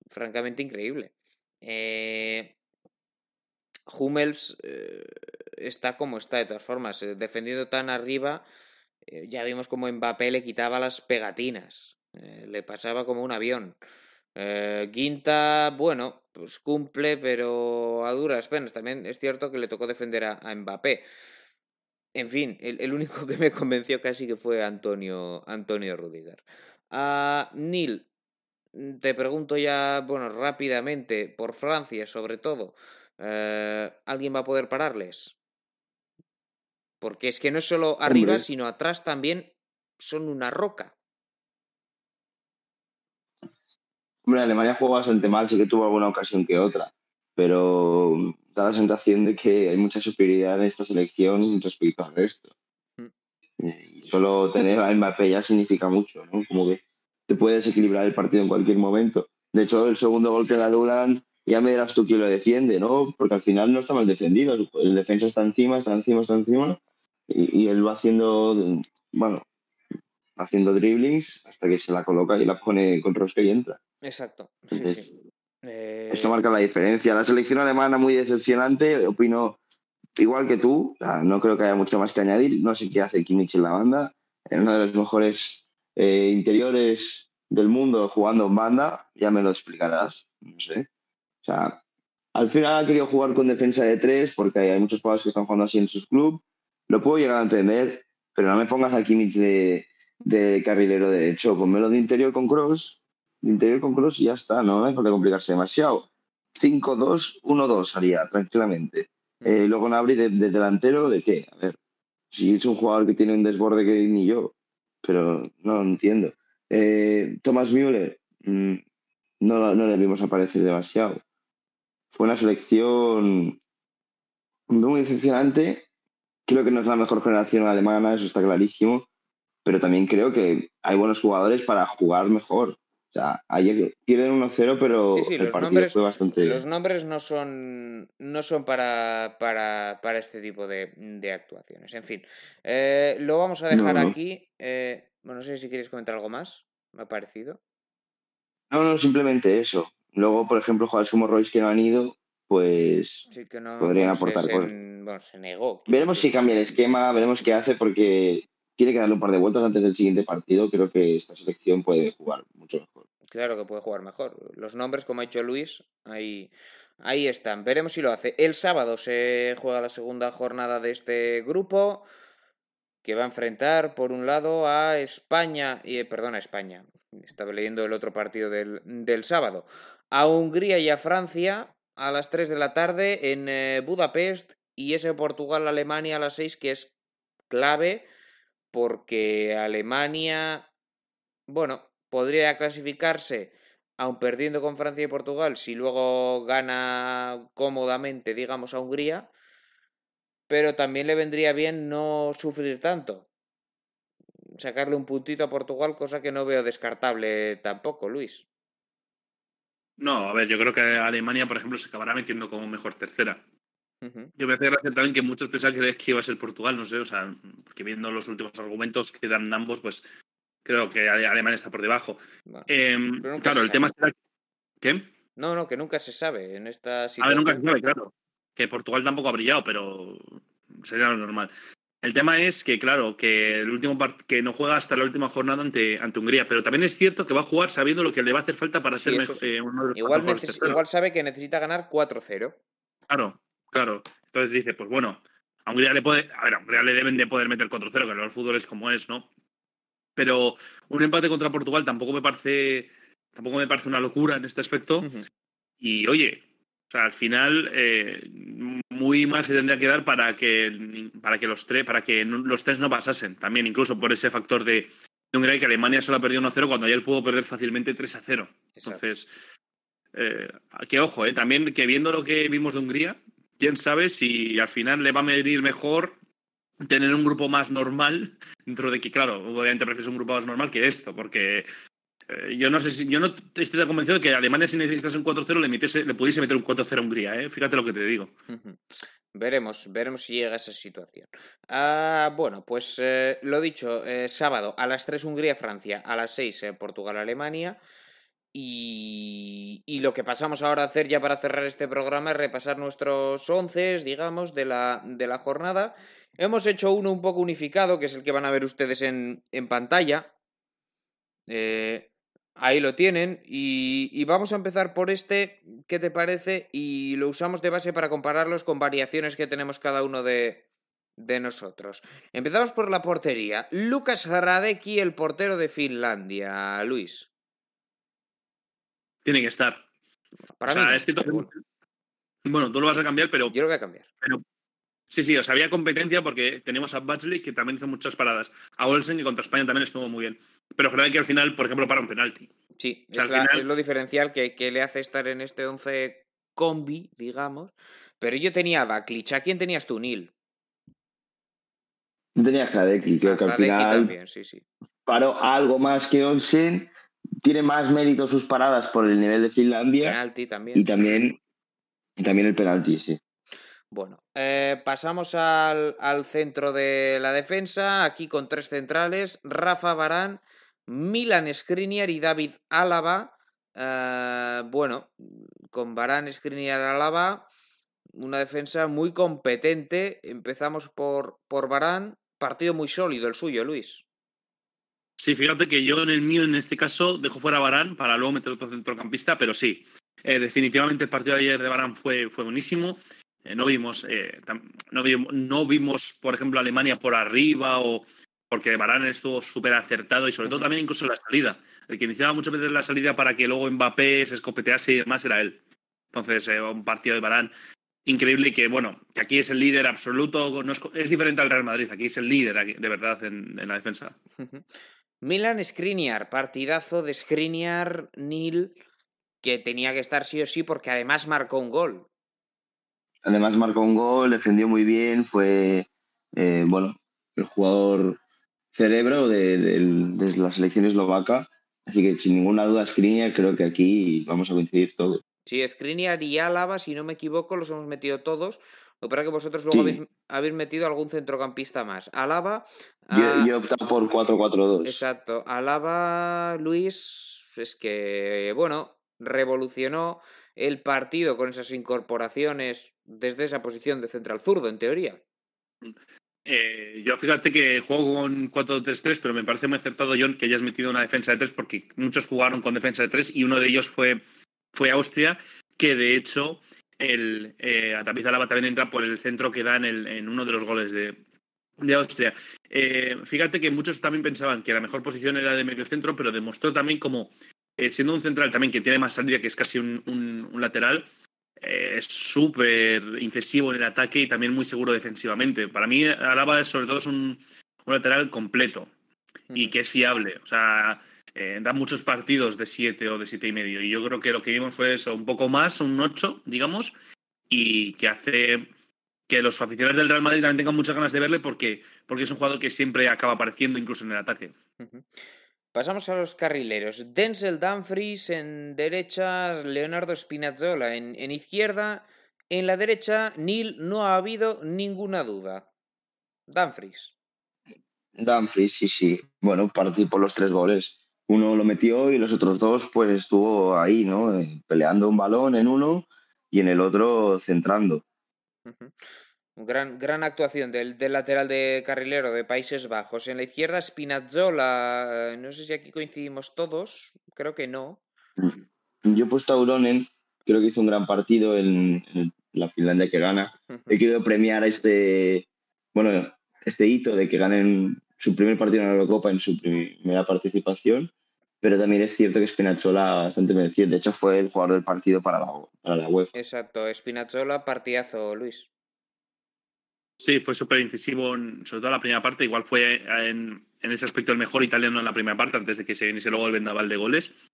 Speaker 1: francamente increíble. Eh, Hummels eh, está como está, de todas formas, eh, defendiendo tan arriba. eh, ya vimos como Mbappé le quitaba las pegatinas, eh, le pasaba como un avión. Eh, Guinta, bueno, pues cumple, pero a duras penas. También es cierto que le tocó defender a, a Mbappé. En fin, el, único *laughs* que me convenció casi que fue Antonio, Antonio Rudiger. A Neil, mm, te pregunto ya, bueno, rápidamente, por Francia sobre todo, ¿alguien va a poder pararles? Porque es que no es solo arriba, sino atrás también son una roca.
Speaker 3: Hombre, Alemania juega bastante mal, sí que tuvo alguna ocasión que otra, pero da la sensación de que hay mucha superioridad en esta selección respecto al resto.
Speaker 1: Mm.
Speaker 3: Eh, Y solo tener a Mbappé ya significa mucho, ¿no? Como que te puedes equilibrar el partido en cualquier momento. De hecho, el segundo gol que da Lulan, ya me dirás tú quién lo defiende, ¿no? Porque al final no está mal defendido. El defensa está encima, está encima, está encima. Y, y él va haciendo, bueno, haciendo dribblings hasta que se la coloca y la pone con rosca y entra.
Speaker 1: Exacto. Sí,
Speaker 3: Entonces,
Speaker 1: sí. Eh,
Speaker 3: Esto marca la diferencia. La selección alemana muy decepcionante, opino igual que tú. No creo que haya mucho más que añadir. No sé qué hace Kimmich en la banda. Es uno de los mejores eh, interiores del mundo jugando en banda. Ya me lo explicarás. No sé. O sea, al final ha querido jugar con defensa de tres porque hay muchos jugadores que están jugando así en sus clubes. Lo puedo llegar a entender, pero no me pongas a Kimmich de, de carrilero derecho. Ponmelo de interior con Cross de interior con Cross y ya está, no hace falta complicarse demasiado. 5-2-1-2 haría tranquilamente. Eh, luego Nabri de, de delantero, ¿de qué? A ver, si es un jugador que tiene un desborde que ni yo, pero no entiendo. Eh, Thomas Müller, mm, no, no le vimos aparecer demasiado. Fue una selección muy decepcionante. Creo que no es la mejor generación alemana, eso está clarísimo, pero también creo que hay buenos jugadores para jugar mejor. O sea, ayer pierden 1-0, pero
Speaker 1: Sí, sí,
Speaker 3: el
Speaker 1: los
Speaker 3: partido
Speaker 1: nombres-
Speaker 3: fue bastante...
Speaker 1: Los nombres no son, no son para, para, para este tipo de, de actuaciones. En fin, eh, lo vamos a dejar
Speaker 3: No, no.
Speaker 1: aquí. Eh, bueno, no sé si quieres comentar algo más. Me ha parecido.
Speaker 3: No, no, simplemente eso. Luego, por ejemplo, jugadores como Royce que no han ido, pues
Speaker 1: Sí que no.
Speaker 3: Podrían
Speaker 1: se-
Speaker 3: aportar
Speaker 1: se,
Speaker 3: cosas.
Speaker 1: bueno, se negó. quiero
Speaker 3: veremos si cambia el esquema, veremos qué hace, porque tiene que darle un par de vueltas antes del siguiente partido. Creo que esta selección puede jugar mucho mejor.
Speaker 1: Claro que puede jugar mejor. Los nombres, como ha hecho Luis, ahí, ahí están. Veremos si lo hace. El sábado se juega la segunda jornada de este grupo, que va a enfrentar, por un lado, a España, y, eh, perdón, a España. Estaba leyendo el otro partido del, del sábado. A Hungría y a Francia a las 3 de la tarde en eh, Budapest y ese Portugal-Alemania a las 6, que es clave porque Alemania, bueno, podría clasificarse aun perdiendo con Francia y Portugal si luego gana cómodamente, digamos, a Hungría, pero también le vendría bien no sufrir tanto. Sacarle un puntito a Portugal, cosa que no veo descartable tampoco, Luis.
Speaker 2: No, a ver, yo creo que Alemania, por ejemplo, se acabará metiendo como mejor tercera. Yo me hace gracia también que muchos pensaban que, que iba a ser Portugal, no sé, o sea, porque viendo los últimos argumentos que dan ambos, pues creo que Ale- Alemania está por debajo.
Speaker 1: Bueno,
Speaker 2: Em, claro, el tema será. ¿Qué?
Speaker 1: No, no, que nunca se sabe en esta
Speaker 2: A ver,
Speaker 1: situación.
Speaker 2: nunca se sabe, claro. Que Portugal tampoco ha brillado, pero sería lo normal. El tema es que, claro, que el último part- que no juega hasta la última jornada ante, ante Hungría, pero también es cierto que va a jugar sabiendo lo que le va a hacer falta para ser
Speaker 1: sí.
Speaker 2: eh, uno de los
Speaker 1: Igual, igual sabe que necesita ganar 4-0.
Speaker 2: Claro, claro. Entonces dice, pues bueno, a Hungría le puede. A ver, a Hungría le deben de poder meter 4-0, que el fútbol es como es, ¿no? Pero un empate contra Portugal tampoco me parece. Tampoco me parece una locura en este aspecto.
Speaker 1: Ujú.
Speaker 2: Y oye, O sea, al final, eh, muy mal se tendría que dar para que, para que, los, tres, para que los tres no pasasen. También, incluso por ese factor de, de Hungría, que Alemania solo ha perdido 1-0 cuando ayer pudo perder fácilmente 3-0. Entonces, eh, que ojo, eh, también que viendo lo que vimos de Hungría, quién sabe si al final le va a medir mejor tener un grupo más normal, dentro de que, claro, obviamente prefieres un grupo más normal que esto, porque eh, yo no sé si yo no estoy convencido de que Alemania si necesitas un 4-0 le, le pudiese meter un 4-0 a Hungría, ¿eh? fíjate lo que te digo.
Speaker 1: Veremos, veremos si llega a esa situación. Ah, bueno, pues eh, lo dicho, eh, sábado a las 3 Hungría-Francia, a las 6 Portugal-Alemania. Y, y, lo que pasamos ahora a hacer ya para cerrar este programa es repasar nuestros once, digamos, de la, de la jornada. Hemos hecho uno un poco unificado, que es el que van a ver ustedes en, en pantalla. Eh, ahí lo tienen. Y, y, vamos a empezar por este, ¿qué te parece? Y lo usamos de base para compararlos con variaciones que tenemos cada uno de, de nosotros. Empezamos por la portería. Lucas Radecki, el portero de Finlandia. Luis.
Speaker 2: Tiene que estar. Para mí, es que bueno. tú lo vas a cambiar, pero.
Speaker 1: Yo lo voy a cambiar.
Speaker 2: Sí, sí, o sea, había competencia porque tenemos a Batchley, que también hizo muchas paradas. A Olsen, que contra España también estuvo muy bien. Pero general que al final, por ejemplo, para un penalti.
Speaker 1: Sí, es, lo diferencial que, que, le hace estar en este 11 combi, digamos. Pero yo tenía a Baklich. ¿A quién tenías tú, Neil?
Speaker 3: Yo tenía a Hradecki, creo que al final. También, sí, sí. Paró algo más que Olsen tiene más mérito sus paradas por el nivel de Finlandia.
Speaker 1: Penalti también.
Speaker 3: Y también, y también el penalti, sí.
Speaker 1: Bueno, eh, pasamos al, al, centro de la defensa, aquí con tres centrales, Rafa Barán, Milan Skriniar y David Álava. Eh, bueno, con Barán, Skriniar, Álava, una defensa muy competente. Empezamos por, por Barán, partido muy sólido el suyo, Luis.
Speaker 2: Sí, fíjate que yo en el mío, en este caso, dejo fuera a Barán para luego meter otro centrocampista, pero sí, eh, definitivamente el partido de ayer de Barán fue, fue buenísimo. Eh, no, vimos, eh, no, vimos, no vimos, por ejemplo, Alemania por arriba o porque Barán estuvo súper acertado y sobre todo también incluso la salida. El que iniciaba muchas veces la salida para que luego Mbappé se escopetease y demás era él. Entonces, un partido de Barán increíble que, bueno, que aquí es el líder absoluto, es, diferente al Real Madrid, aquí es el líder de verdad en, en la defensa.
Speaker 1: Milan Skriniar, partidazo de Skriniar, Nil, que tenía que estar sí o sí porque además marcó un gol.
Speaker 3: Además marcó un gol, defendió muy bien, fue, eh, bueno, el jugador cerebro de, de, la selección eslovaca. Así que sin ninguna duda Skriniar creo que aquí vamos a coincidir todos.
Speaker 1: Sí, Skriniar y Álava, si no me equivoco, los hemos metido todos. Lo que que vosotros luego habéis, metido algún centrocampista más. Alaba.
Speaker 3: Yo, yo he optado por 4-4-2.
Speaker 1: Exacto. Alaba, Luis, es que, bueno, revolucionó el partido con esas incorporaciones desde esa posición de central zurdo, en teoría.
Speaker 2: Eh, yo fíjate que juego con 4-3-3, pero me parece muy acertado, John, que hayas metido una defensa de 3, porque muchos jugaron con defensa de 3 y uno de ellos fue, fue Austria, que de hecho el eh, también entra por el centro que da en, el, en uno de los goles de, de Austria. Eh, fíjate que muchos también pensaban que la mejor posición era de medio centro, pero demostró también como, eh, siendo un central también que tiene más salida, que es casi un, lateral, eh, es súper incisivo en el ataque y también muy seguro defensivamente. Para mí, Alaba sobre todo es un, un lateral completo y que es fiable. O sea, eh, da muchos partidos de 7 o de siete y medio. Y yo creo que lo que vimos fue eso, un poco más, un 8, digamos, y que hace que los aficionados del Real Madrid también tengan muchas ganas de verle porque, porque es un jugador que siempre acaba apareciendo incluso en el ataque.
Speaker 1: Pasamos a los carrileros. Denzel Dumfries en derecha, Leonardo Spinazzola en, en izquierda. En la derecha, Neil, no ha habido ninguna duda. Dumfries.
Speaker 3: Dumfries, sí, sí. Bueno, por los tres goles uno lo metió y los otros dos pues estuvo ahí, ¿no? Eh, peleando un balón en uno y en el otro centrando.
Speaker 1: Gran, gran actuación del, del, lateral de carrilero de Países Bajos. En la izquierda, Spinazzola. No sé si aquí coincidimos todos. Creo que no.
Speaker 3: Mm. Yo he puesto a Uronen. Creo que hizo un gran partido en, la Finlandia que gana. He querido premiar este, bueno, este hito de que ganen su primer partido en la Eurocopa en su primera participación pero también es cierto que Spinazzola bastante merecido. De hecho, fue el jugador del partido para la, para la UEFA.
Speaker 1: Exacto, Spinazzola, partidazo, Luis.
Speaker 2: Sí, fue súper incisivo, sobre todo la primera parte. Igual fue en, ese aspecto el mejor italiano en la primera parte, antes de que se viniese luego el vendaval de goles.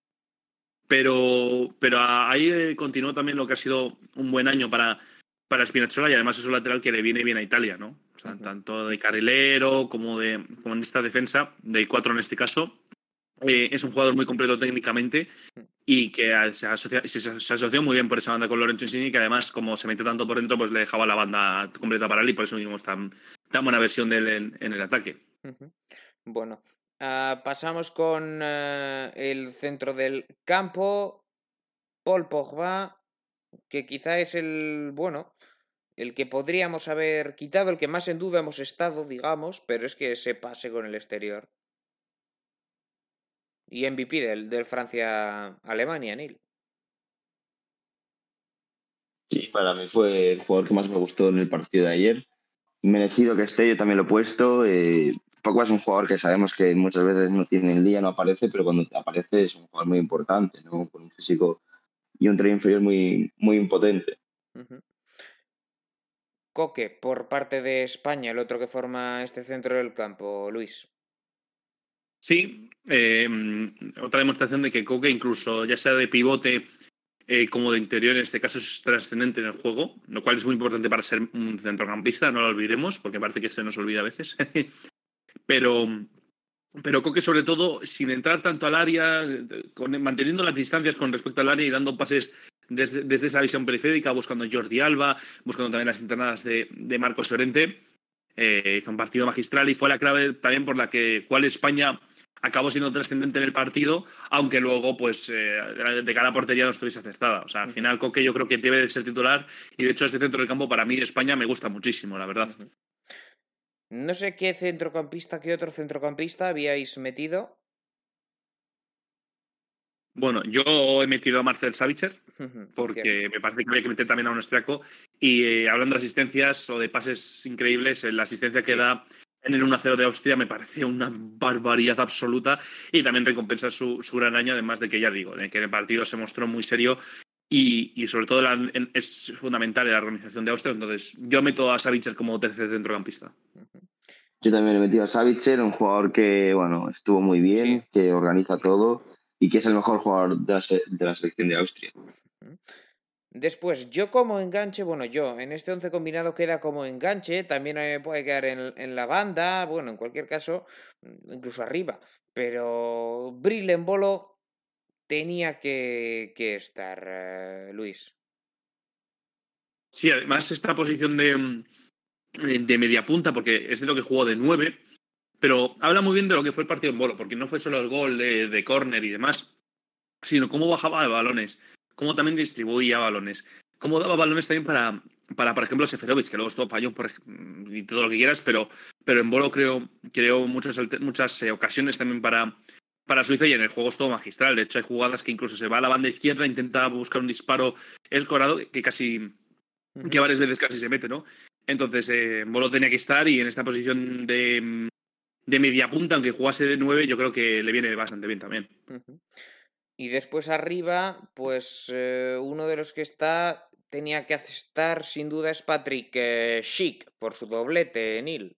Speaker 2: Pero, pero ahí eh, continuó también lo que ha sido un buen año para, para Spinazzola y además es un lateral que le viene bien a Italia, ¿no? O sea, tanto de carrilero como, de, como en esta defensa, de cuatro en este caso. Eh, es un jugador muy completo técnicamente y que se, asoció muy bien por esa banda con Lorenzo Insigne, que además, como se mete tanto por dentro, pues le dejaba la banda completa para él y por eso vimos tan, tan buena versión de él en, el ataque.
Speaker 1: Bueno, ah, pasamos con eh, el centro del campo. Paul Pogba, que quizá es el, bueno, el que podríamos haber quitado, el que más en duda hemos estado, digamos, pero es que se pase con el exterior y MVP del, del Francia-Alemania, Neil.
Speaker 3: Sí, para mí fue el jugador que más me gustó en el partido de ayer. Merecido que esté, yo también lo he puesto. Eh, Paco es un jugador que sabemos que muchas veces no tiene el día, no aparece, pero cuando aparece es un jugador muy importante, ¿no? con un físico y un tren inferior muy, muy impotente.
Speaker 1: Coque, por parte de España, el otro que forma este centro del campo, Luis.
Speaker 2: Sí, eh, otra demostración de que Coque, incluso ya sea de pivote eh, como de interior, en este caso es trascendente en el juego, lo cual es muy importante para ser un centrocampista, no lo olvidemos, porque parece que se nos olvida a veces. *laughs* pero, pero Coque, sobre todo, sin entrar tanto al área, manteniendo las distancias con respecto al área y dando pases desde, esa visión periférica, buscando Jordi Alba, buscando también las internadas de, de Marcos Llorente. Eh, hizo un partido magistral y fue la clave también por la que cual España acabó siendo trascendente en el partido, aunque luego, pues, eh, de cara a portería no estuviese acertada. O sea, al final Coque yo creo que debe de ser titular y de hecho este centro del campo para mí de España me gusta muchísimo, la verdad.
Speaker 1: No sé qué centrocampista, qué otro centrocampista habíais metido.
Speaker 2: Bueno, yo he metido a Marcel Savitzer porque me parece que había que meter también a un austriaco. Y eh, hablando de asistencias o de pases increíbles, la asistencia que da en el 1-0 de Austria me parecía una barbaridad absoluta y también recompensa su, gran año, además de que ya digo, de que el partido se mostró muy serio y, sobre todo es fundamental en la organización de Austria. Entonces, yo meto a Savitzer como tercer centrocampista.
Speaker 3: Yo también he metido a Savitzer, un jugador que bueno estuvo muy bien, que organiza todo y que es el mejor jugador de la, selección de Austria.
Speaker 1: Después, yo como enganche, bueno, yo en este once combinado queda como enganche, también eh, puede quedar en, la banda, bueno, en cualquier caso, incluso arriba. Pero Brill en bolo tenía que, estar, eh, Luis.
Speaker 2: Sí, además esta posición de, mm, de porque es de lo que jugó de nueve, pero habla muy bien de lo que fue el partido en bolo, porque no fue solo el gol de, de córner y demás, sino cómo bajaba de balones cómo también distribuía balones, cómo daba balones también para, para por ejemplo, Seferovic, que luego estuvo falló por, y todo lo que quieras, pero, pero en Bolo creo, creo muchas, muchas eh, ocasiones también para, para Suiza y en el juego es todo magistral. De hecho, hay jugadas que incluso se va a la banda izquierda, intenta buscar un disparo escorado que casi, que varias veces casi se mete, ¿no? Entonces, eh, Bolo tenía que estar y en esta posición de, de media punta, aunque jugase de nueve, yo creo que le viene bastante bien también.
Speaker 1: Y después arriba, pues eh, uno de los que está tenía que estar sin duda es Patrick eh, Schick por su doblete, Neil.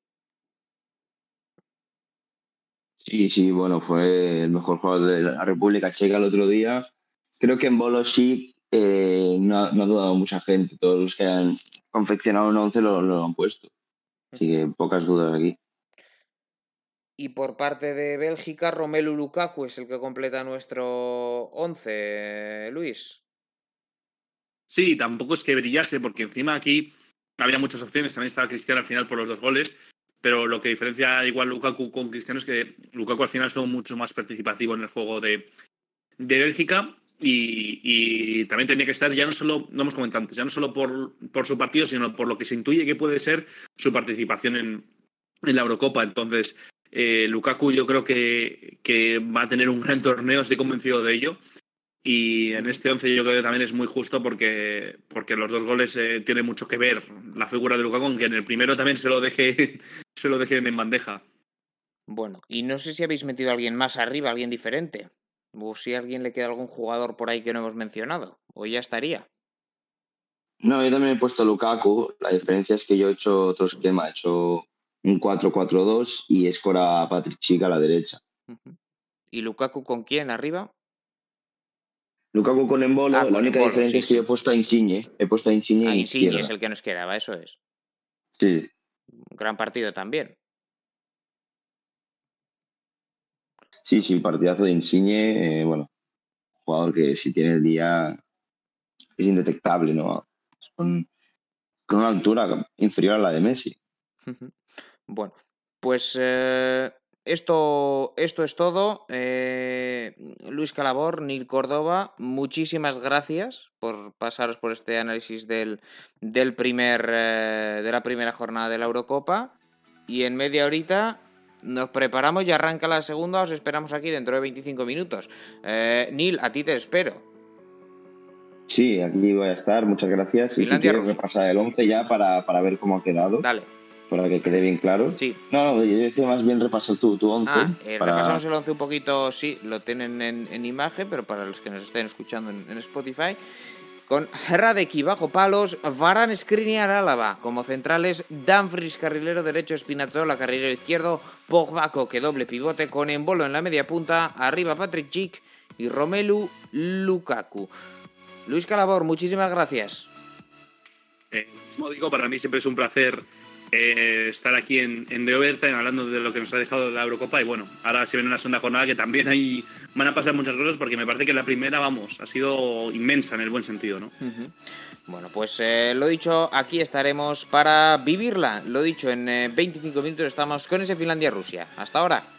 Speaker 3: Sí, sí, bueno, fue el mejor jugador de la República Checa el otro día. Creo que en Bolo Schick eh, no, ha dudado mucha gente. Todos los que han confeccionado un 11 lo, lo han puesto. Así que pocas dudas aquí.
Speaker 1: Y por parte de Bélgica, Romelu Lukaku es el que completa nuestro 11, Luis.
Speaker 2: Sí, tampoco es que brillase, porque encima aquí había muchas opciones. También estaba Cristiano al final por los dos goles. Pero lo que diferencia igual Lukaku con Cristiano es que Lukaku al final estuvo mucho más participativo en el juego de, de Bélgica. Y, también tenía que estar, ya no solo, no hemos comentado antes, ya no solo por, por su partido, sino por lo que se intuye que puede ser su participación en, en la Eurocopa. Entonces, eh, Lukaku yo creo que, que, va a tener un gran torneo, estoy convencido de ello. Y en este 11 yo creo que también es muy justo porque, porque los dos goles eh, tienen mucho que ver la figura de Lukaku, aunque en el primero también se lo deje, *laughs* se lo deje en bandeja.
Speaker 1: Bueno, y no sé si habéis metido a alguien más arriba, alguien diferente. O si a alguien le queda algún jugador por ahí que no hemos mencionado. O ya estaría.
Speaker 3: No, yo también he puesto Lukaku. La diferencia es que yo he hecho otro esquema. He hecho un 4-4-2 y escora a Patrick Chica a la derecha.
Speaker 1: ¿Y Lukaku con quién arriba?
Speaker 3: Lukaku con Embolo.
Speaker 1: Ah,
Speaker 3: la
Speaker 1: con
Speaker 3: única
Speaker 1: Embolo,
Speaker 3: diferencia
Speaker 1: sí,
Speaker 3: es que yo he puesto a Insigne. He puesto a Insigne en
Speaker 1: Insigne
Speaker 3: izquierda.
Speaker 1: es el que nos quedaba, eso es.
Speaker 3: Sí,
Speaker 1: Gran partido también.
Speaker 3: sí, sí, partidazo de Insigne. eh, bueno, jugador que si tiene el día es indetectable, ¿no? Con, con una altura inferior a la de Messi.
Speaker 1: Bueno, pues eh, esto, esto es todo. Eh, Luis Calabor, Nil Córdoba, muchísimas gracias por pasaros por este análisis del, del primer, eh, de la primera jornada de la Eurocopa. Y en media horita nos preparamos y arranca la segunda. Os esperamos aquí dentro de 25 minutos. Eh, Nil, a ti te espero.
Speaker 3: Sí, aquí voy a estar, muchas gracias. Y si
Speaker 1: Finlandia,
Speaker 3: quieres repasar el 11 ya para, para ver cómo ha quedado,
Speaker 1: Dale,
Speaker 3: para que quede bien claro.
Speaker 1: sí.
Speaker 3: No, no, yo decía más bien repasar tu, tu 11.
Speaker 1: Ah, eh,
Speaker 3: para-
Speaker 1: repasamos el 11 un poquito, sí, lo tienen en, en imagen, pero para los que nos estén escuchando en, en Spotify, con Radeki bajo palos, Varan Skriniar Álava como centrales, Danfries carrilero derecho, Spinazzola carrilero izquierdo, Pogba que doble pivote con Embolo en la media punta, arriba Patrick Chick y Romelu Lukaku. Luis Calabor, muchísimas gracias.
Speaker 2: Eh, como digo, para mí siempre es un placer eh, estar aquí en, en The hablando de lo que nos ha dejado la Eurocopa. Y bueno, ahora se viene una segunda jornada que también ahí van a pasar muchas cosas porque me parece que la primera, vamos, ha sido inmensa en el buen sentido, ¿no?
Speaker 1: Bueno, pues eh, lo dicho, aquí estaremos para vivirla. Lo dicho, en eh, 25 minutos estamos con ese Finlandia-Rusia. Hasta ahora.